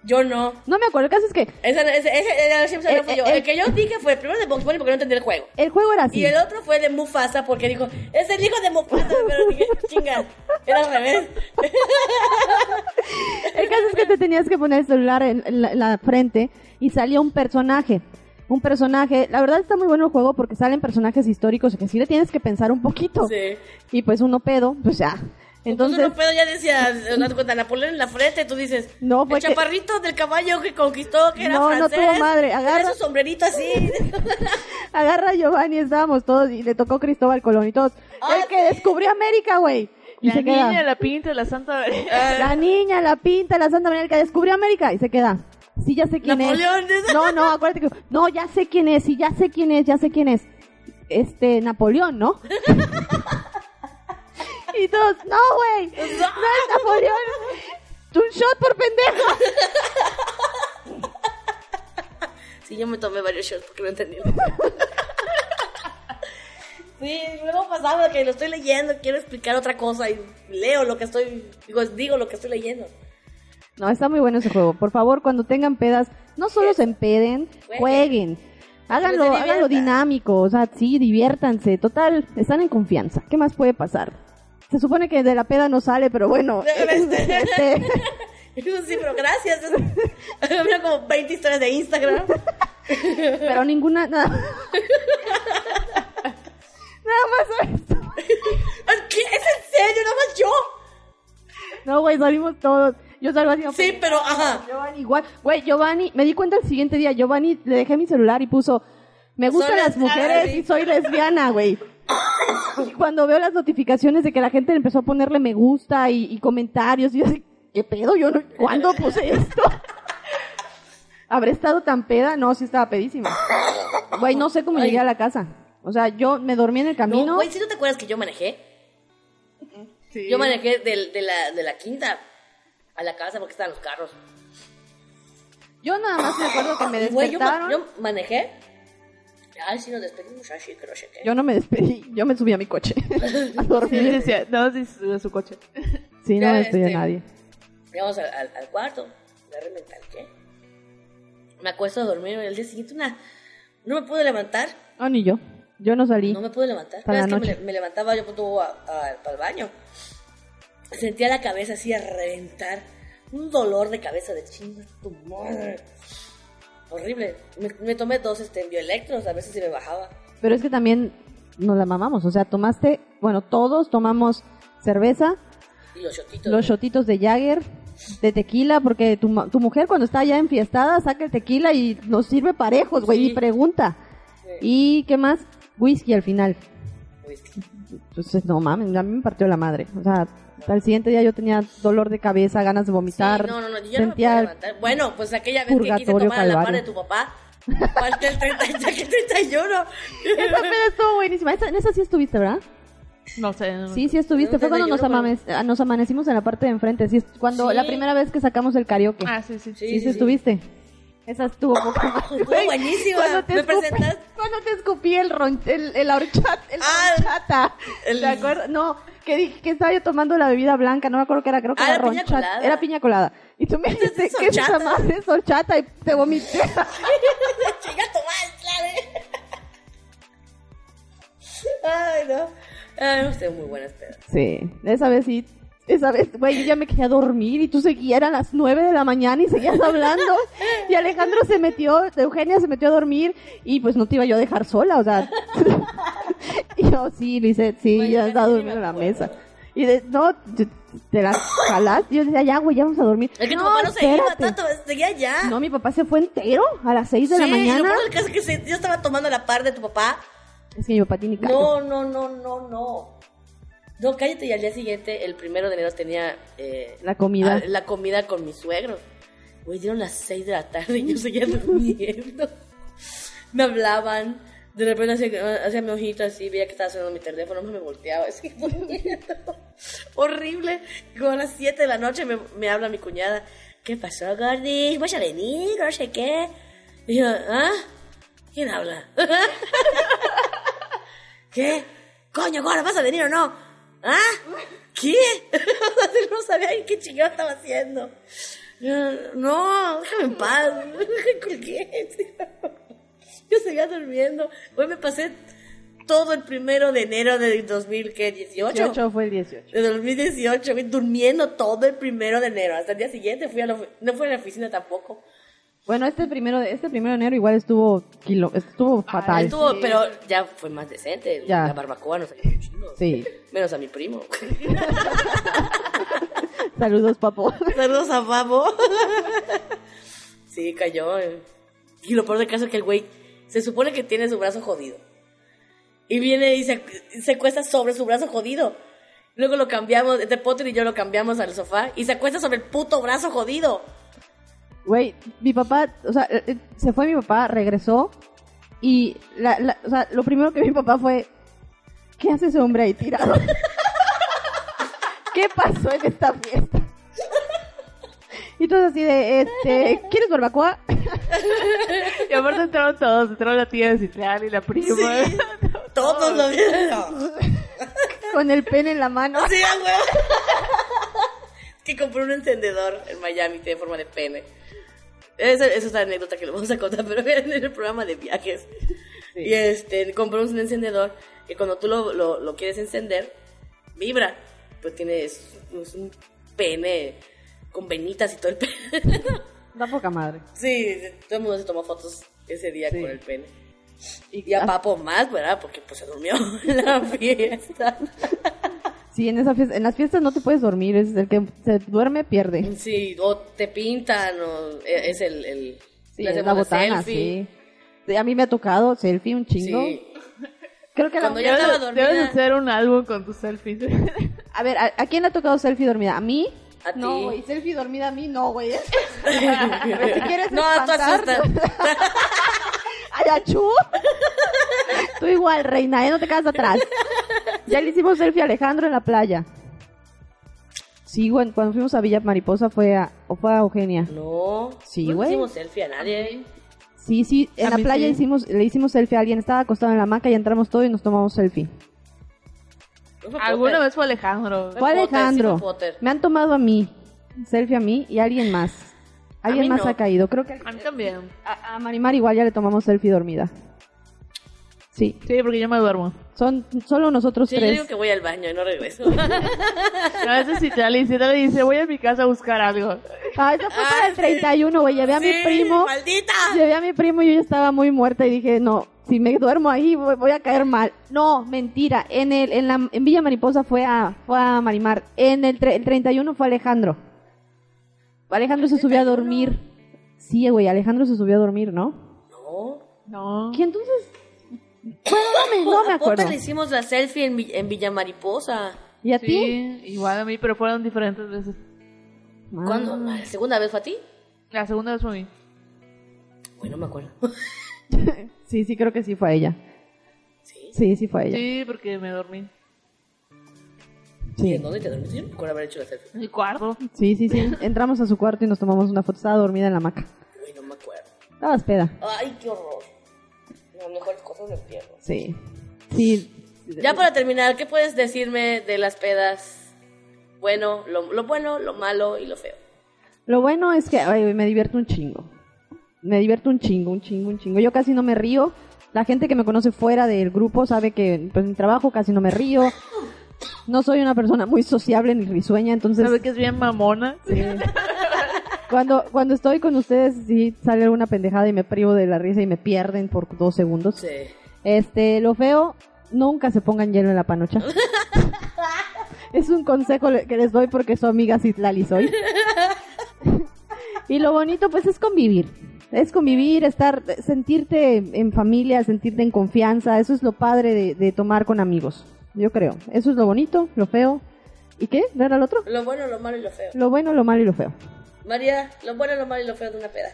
Yo no. No me acuerdo, el caso es que Ese, ese, ese era Simpson, Eh, no fui eh, yo. eh. El que yo dije fue primero de Box Bunny porque no entendí el juego. el juego era así. Y el otro fue de Mufasa porque dijo, es el hijo de Mufasa, pero dije, chinga, era al revés. El caso es que te tenías que poner el celular en, en la, en la frente y salía un personaje. Un personaje, la verdad está muy bueno el juego porque salen personajes históricos que sí le tienes que pensar un poquito. Sí. Y pues uno pedo, pues ya. Entonces, Entonces, no pedo ya decía, no te cuenta, Napoleón en la frente, tú dices, No, el que- chaparrito del caballo que conquistó, que era No, no francés. tuvo madre, agarra- Era su sombrerito así. agarra a Giovanni, estábamos todos y le tocó Cristóbal Colón y todos. Ah, el que descubrió América, güey. Y La se queda. niña, la pinta, la santa María. La niña, la pinta, la Santa María, el que descubrió América y se queda. Sí, ya sé quién Napoleón, es. No, no, acuérdate que. No, ya sé quién es, sí, ya sé quién es, ya sé quién es. Este, Napoleón, ¿no? y todos, no, güey, no es Napoleón. Un shot por pendejo. Sí, yo me tomé varios shots porque no entendí. Sí, luego pasaba que lo estoy leyendo, quiero explicar otra cosa y leo lo que estoy, digo, digo lo que estoy leyendo. No, está muy bueno ese juego. Por favor, cuando tengan pedas, no solo se empeden, Jueguen. Háganlo, háganlo dinámico, o sea, sí, diviértanse. Total, están en confianza. ¿Qué más puede pasar? Se supone que de la peda no sale, pero bueno. Este. este, sí, pero gracias. Había como 20 historias de Instagram. pero ninguna, nada. nada más esto. ¿Qué? ¿Es en serio? ¿Nada más yo? No, güey, salimos todos. Yo salgo así. Sí, pero, ajá. Giovanni igual. Güey, Giovanni, me di cuenta el siguiente día, Giovanni le dejé mi celular y puso, me gustan las mujeres y soy lesbiana, güey. Y cuando veo las notificaciones de que la gente empezó a ponerle me gusta y, y comentarios, y yo así, ¿qué pedo? Yo no, ¿cuándo puse esto? ¿Habré estado tan peda? No, sí estaba pedísima. Güey, no sé cómo llegué a la casa. O sea, yo me dormí en el camino. No, güey, ¿sí no te acuerdas que yo manejé? Sí. Yo manejé de, la, de la quinta a la casa porque estaban los carros. Yo nada más me acuerdo que me güey, yo, despertaron. yo manejé. Ay, sí, nos despedimos así, que no sé qué. Yo no me despedí, yo me subí a mi coche. a Sí, dormir. decía, no, sí, a su coche. Sí, no despedí a este, nadie. Llegamos al, al, al cuarto. Repente, ¿qué? Me acuesto a dormir y al día siguiente una... No me pude levantar. Ah, ni yo. Yo no salí. No me pude levantar. Para la vez que me, noche. me levantaba yo punto, a- a- para el baño. Sentía la cabeza así a reventar. Un dolor de cabeza de chinga tu madre. Horrible. Me, me tomé dos este, bioelectros, a veces se me bajaba. Pero es que también nos la mamamos. O sea, tomaste, bueno, todos tomamos cerveza, Y los shotitos. los shotitos de Jagger, de tequila, porque tu, tu mujer cuando está ya enfiestada saca el tequila y nos sirve parejos, güey, Sí. y pregunta. ¿Y qué más? Whisky al final. Whisky. Entonces, no mames, a mí me partió la madre. O sea, al siguiente día yo tenía dolor de cabeza, ganas de vomitar. Sí, no, no, no, yo no me pude sentía levantar. Bueno, pues aquella vez que quise tomar a la par de tu papá, falté el 30, ya que 31. Esa peda estuvo buenísima. Esa, en esa sí estuviste, ¿verdad? No sé. no- Sí, sí estuviste. No, Fue cuando nos, no me- amames- ah, nos amanecimos en la parte de enfrente. Sí, es cuando Sí. la primera vez que sacamos el karaoke. Ah, sí, sí. sí, sí, estuviste. Esa estuvo poca madre. Estuvo buenísima. Cuando te, Me escupí, presentas- cuando te escupí el, ron, el, el horchata. El Ah, horchata. el- ¿Te acuerdas? No, que dije que estaba yo tomando la bebida blanca. No me acuerdo qué era. Creo que Ah, era era piña ronchata. colada. Era piña colada. Y tú me dijiste es que esa madre es horchata y te vomité. Chinga tu madre. Ay, no. Ay, usted muy buenas pedas. Sí, esa vez sí. Esa vez, güey, yo ya me quería dormir y tú seguías, eran las nueve de la mañana y seguías hablando. Y Alejandro se metió, Eugenia se metió a dormir y pues no te iba yo a dejar sola, o sea. y yo, sí, Lizeth, sí, Güey, ya estaba durmiendo en la mesa. Y de, no, te, la jalaste. Y yo decía, ya, güey, ya vamos a dormir. Es que tu papá no se iba espérate. tanto, seguía ya. No, mi papá se fue entero a las seis de la Sí, lo mañana. peor del caso es que se- yo estaba tomando la par de tu papá. Es que mi papá tiene callo. No, no, no, no, no. No, cállate, y al día siguiente, el primero de enero, tenía eh, La comida. a- la comida con mis suegros. Güey, dieron las 6 de la tarde y yo seguía durmiendo. me hablaban, de repente hacía, hacía mi ojito así, veía que estaba sonando mi teléfono, me volteaba así. Horrible. Como a las 7 de la noche me, me habla mi cuñada. ¿Qué pasó, Gordy? ¿Vas a venir? No sé qué. Y yo, ¿ah? ¿Quién habla? ¿Qué? Coño, Gorda, ¿vas a venir o no? ¿Ah? ¿Qué? no sabía qué chingado estaba haciendo. No, déjame en paz. Yo seguía durmiendo. Hoy me pasé todo el primero de enero de 2018. 18 fue el 18. De 2018, güey, durmiendo todo el primero de enero. Hasta el día siguiente fui a la, no fui a la oficina tampoco. Bueno, este primero, de- este primero de enero igual estuvo kilo, estuvo fatal. Estuvo, pero ya fue más decente. Ya. La barbacoa chingo. Sí. Menos a mi primo. Saludos, papo. Saludos a Pavo. sí, cayó. Y lo peor del caso es que el güey se supone que tiene su brazo jodido. Y viene y se, se cuesta sobre su brazo jodido. Luego lo cambiamos, este Potter y yo lo cambiamos al sofá y se acuesta sobre el puto brazo jodido. Güey, mi papá, o sea, eh, eh, se fue mi papá, regresó y la, la- o sea, lo primero que mi papá fue, ¿qué hace ese hombre ahí tirado? ¿Qué pasó en esta fiesta? Y todo así de, este, ¿quieres barbacoa? Y aparte entraron todos, entraron la tía de Citlán y la prima. Todos lo vieron. Con el pene en la mano. Sí, huevo. que compré un encendedor en Miami, tiene forma de pene. Esa, esa es la anécdota que le vamos a contar, pero en el programa de viajes. Y este, compré un encendedor que cuando tú lo, lo, lo quieres encender, vibra. Pues tienes es un pene con venitas y todo el pene. Da poca madre. sí, todo el mundo se tomó fotos ese día Sí. con el pene. Y, Y a Papo más, ¿verdad? Porque pues se durmió en la fiesta. Sí, en, esa fiesta, en las fiestas no te puedes dormir, es el que se duerme pierde. Sí, o te pintan, o e- es el... el Sí, es la botana, selfie. sí. A mí me ha tocado selfie un chingo. Sí. Creo que la- Cuando ya estaba Debes, debes dormida. hacer un álbum con tus selfies. A ver, ¿a, a quién le ha tocado selfie dormida? ¿A mí? A No, güey, selfie dormida a mí no, güey. si quieres No, tú espantar- asustas. Ay, achú. Tú igual, reina, ¿eh? No te quedas atrás. Ya le hicimos selfie a Alejandro en la playa. Sí, güey, cuando fuimos a Villa Mariposa fue a, o fue a Eugenia. No. Sí, no le güey. hicimos selfie a nadie. Sí, sí, en A la playa sí. hicimos, le hicimos selfie a alguien, estaba acostado en la hamaca y entramos todos y nos tomamos selfie. No Alguna vez fue Alejandro. Fue Potter, Alejandro. sí fue Potter. Me han tomado a mí, selfie a mí y a alguien más. Alguien mí más no. ha caído. Creo que A mí también. a, a Marimar igual ya le tomamos selfie dormida. Sí, Sí, porque yo me duermo. son solo nosotros Sí, yo tres. digo que voy al baño y no regreso. A veces si te si te dice, voy a mi casa a buscar algo. Ah, eso fue para el 31, güey. Llevé a mi primo. ¡Maldita! Llevé a mi primo y yo ya estaba muy muerta y dije, no, si me duermo ahí voy, voy a caer mal. No, mentira. En el en la en Villa Mariposa fue a fue a Marimar. En el, tre- el 31 fue Alejandro. Alejandro se subió a dormir. Sí, güey, Alejandro se subió a dormir, ¿no? No. No. ¿Quién entonces? Bueno, no me, no me ¿A poco acuerdo. le hicimos la selfie en, Vi- en Villa Mariposa? ¿Y a ti? Sí, igual a mí, pero fueron diferentes veces. Ah. ¿Cuándo? ¿La segunda vez fue a ti? La segunda vez fue a mí. Bueno, me acuerdo. Sí, sí, creo que sí fue a ella. ¿Sí? Sí, sí fue a ella. Sí, porque me dormí. ¿Y en dónde te dormiste? Yo no recuerdo haber hecho la selfie. En el cuarto. Sí, sí, sí. Entramos a su cuarto y nos tomamos una foto. Estaba dormida en la hamaca. Uy, no me acuerdo. Estabas peda. Ay, qué horror. Las mejores cosas me pierdo. Sí. Sí. Ya para terminar, ¿qué puedes decirme de las pedas? Bueno, lo, lo bueno, lo malo y lo feo. Lo bueno es que ay, me divierto un chingo. Me divierto un chingo, un chingo, un chingo. Yo casi no me río. La gente que me conoce fuera del grupo sabe que pues, en mi trabajo casi no me río. No soy una persona muy sociable ni risueña, entonces ¿Sabe que es bien mamona? sí. cuando cuando estoy con ustedes sí sale alguna pendejada y me privo de la risa y me pierden por dos segundos. Sí. Este, lo feo, nunca se pongan hielo en la panocha. es un consejo que les doy porque su amiga Citlali soy. y lo bonito, pues, es convivir. Es convivir, estar, sentirte en familia, sentirte en confianza. Eso es lo padre de, de tomar con amigos. Yo creo. Eso es lo bonito, lo feo. ¿Y qué? ¿No era el otro? Lo bueno, lo malo y lo feo. Lo bueno, lo malo y lo feo. María, lo bueno, lo malo y lo feo de una peda.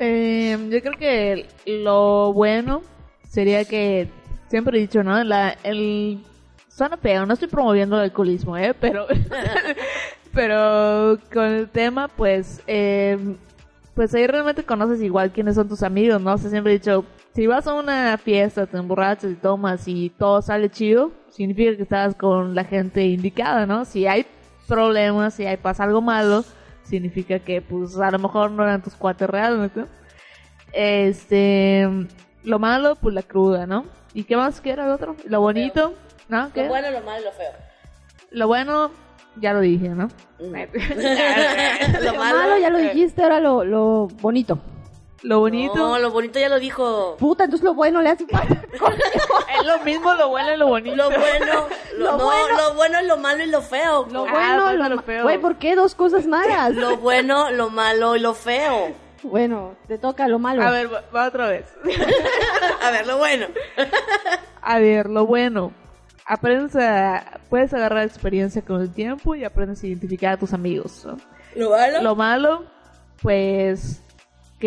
Eh, yo creo que lo bueno sería que siempre he dicho, ¿no? La, el suena feo, no estoy promoviendo el alcoholismo, ¿eh? Pero, pero con el tema, pues, eh, pues ahí realmente conoces igual quiénes son tus amigos, ¿no? O sea, siempre he dicho, si vas a una fiesta, te emborrachas y tomas y todo sale chido, significa que estás con la gente indicada, ¿no? Si hay problemas, si hay pasa algo malo, significa que pues a lo mejor no eran tus cuates reales, ¿no? Este, lo malo, pues la cruda, ¿no? ¿Y qué más que era el otro? Lo bonito, ¿no? ¿Qué? Lo bueno, lo malo lo feo. Lo bueno, ya lo dije, ¿no? lo Lo malo ya lo dijiste, ahora lo, lo bonito. Lo bonito, No, lo bonito ya lo dijo. Puta, entonces lo bueno le hace es lo mismo lo bueno y lo bonito. Lo bueno, lo, Lo no, bueno. lo bueno, lo malo y lo feo. Lo Ah, bueno, falta lo, lo feo. Güey, ¿por qué dos cosas malas? Lo bueno, lo malo y lo feo. Bueno, te toca lo malo. A ver, va, va otra vez. A ver, lo bueno. A ver, lo bueno. Aprendes a, puedes agarrar experiencia con el tiempo y aprendes a identificar a tus amigos, ¿no? Lo malo. Lo malo, pues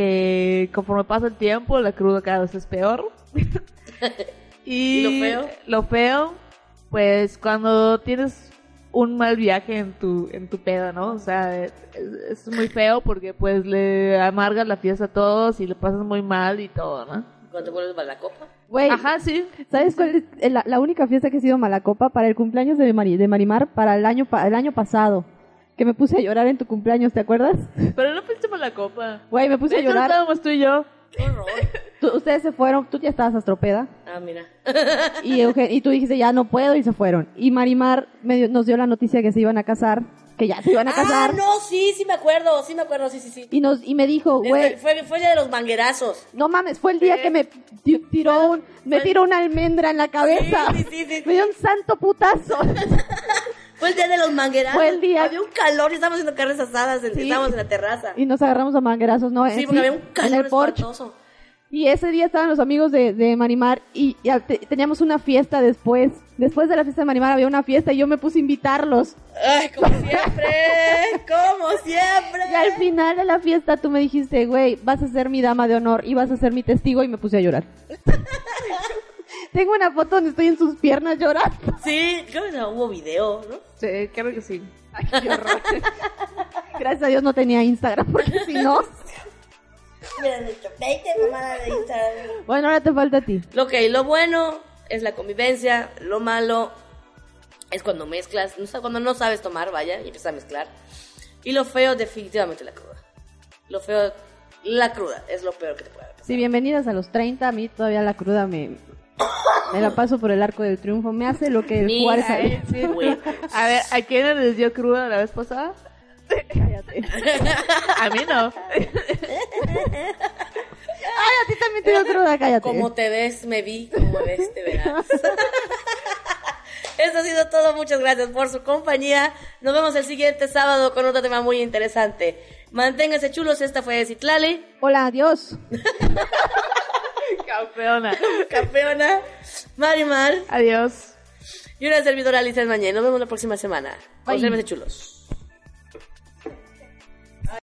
que conforme pasa el tiempo, la cruda cada vez es peor. y ¿Y lo feo? Lo feo, pues cuando tienes un mal viaje en tu en tu peda, ¿no? O sea, es, es muy feo porque pues le amargas la fiesta a todos y le pasas muy mal y todo, ¿no? Cuando vuelves a la copa. Güey, Ajá, sí. ¿sabes cuál es la, la única fiesta que ha sido Malacopa? Para el cumpleaños de, Mari- de Marimar, para el año, pa- el año pasado. Que me puse a llorar en tu cumpleaños, ¿te acuerdas? Pero no fuiste por la copa. Güey, me puse De a llorar. estábamos tú y yo. Qué horror. Tú- ustedes se fueron, tú ya estabas astropeda. Ah, mira. Y, Eugen- y tú dijiste, ya no puedo, y se fueron. Y Marimar me dio- nos dio la noticia que se iban a casar, que ya se iban a Ah, casar. no, sí, sí me acuerdo, sí me acuerdo, sí, sí, sí. Y, nos, y me dijo, Este, güey, fue, fue el día de los manguerazos. no mames, fue el día que me ti- tiró un, me tiró una almendra en la cabeza. Sí, sí, sí, sí. Me dio un santo putazo. Fue el día de los manguerazos. Fue el día- Había un calor y estábamos haciendo carnes asadas, en- Sí. estábamos en la terraza. y nos agarramos a manguerazos, ¿no? Sí, En- porque había un en calor el porche. espantoso. Y ese día estaban los amigos de, de Marimar y, y al- te- teníamos una fiesta después. Después de la fiesta de Marimar había una fiesta y yo me puse a invitarlos. Ay, como siempre, como siempre. Y al final de la fiesta tú me dijiste, güey, vas a ser mi dama de honor y vas a ser mi testigo y me puse a llorar. Tengo una foto donde estoy en sus piernas llorando. Sí, creo que no hubo video, ¿no? Sí, creo que sí. Ay, qué horror. Gracias a Dios no tenía Instagram, porque si no... Mira, nuestro 20 mamada de Instagram. Bueno, ahora te falta a ti. Lo que lo bueno es la convivencia, lo malo es cuando mezclas, no sé, cuando no sabes tomar, vaya, y empiezas a mezclar. Y lo feo, definitivamente la cruda. Lo feo, la cruda, es lo peor que te puede pasar. Sí, bienvenidas a los 30. A mí todavía la cruda me, Me la paso por el arco del triunfo. Me hace lo que el Mira, Juárez eh, güey. A ver, ¿a quién les dio cruda la vez pasada? Cállate. A mí no. Ay, a ti también te dio cruda, cállate. Como te ves, me vi, como me ves, te verás. Eso ha sido todo. Muchas gracias por su compañía. Nos vemos el siguiente sábado con otro tema muy interesante. Manténganse chulos. Esta fue Citlali, Hola, adiós. Campeona. campeona, Marimar Adiós. y una servidora Alicia Mañé. Nos vemos la próxima semana. Bye. Consérvense chulos.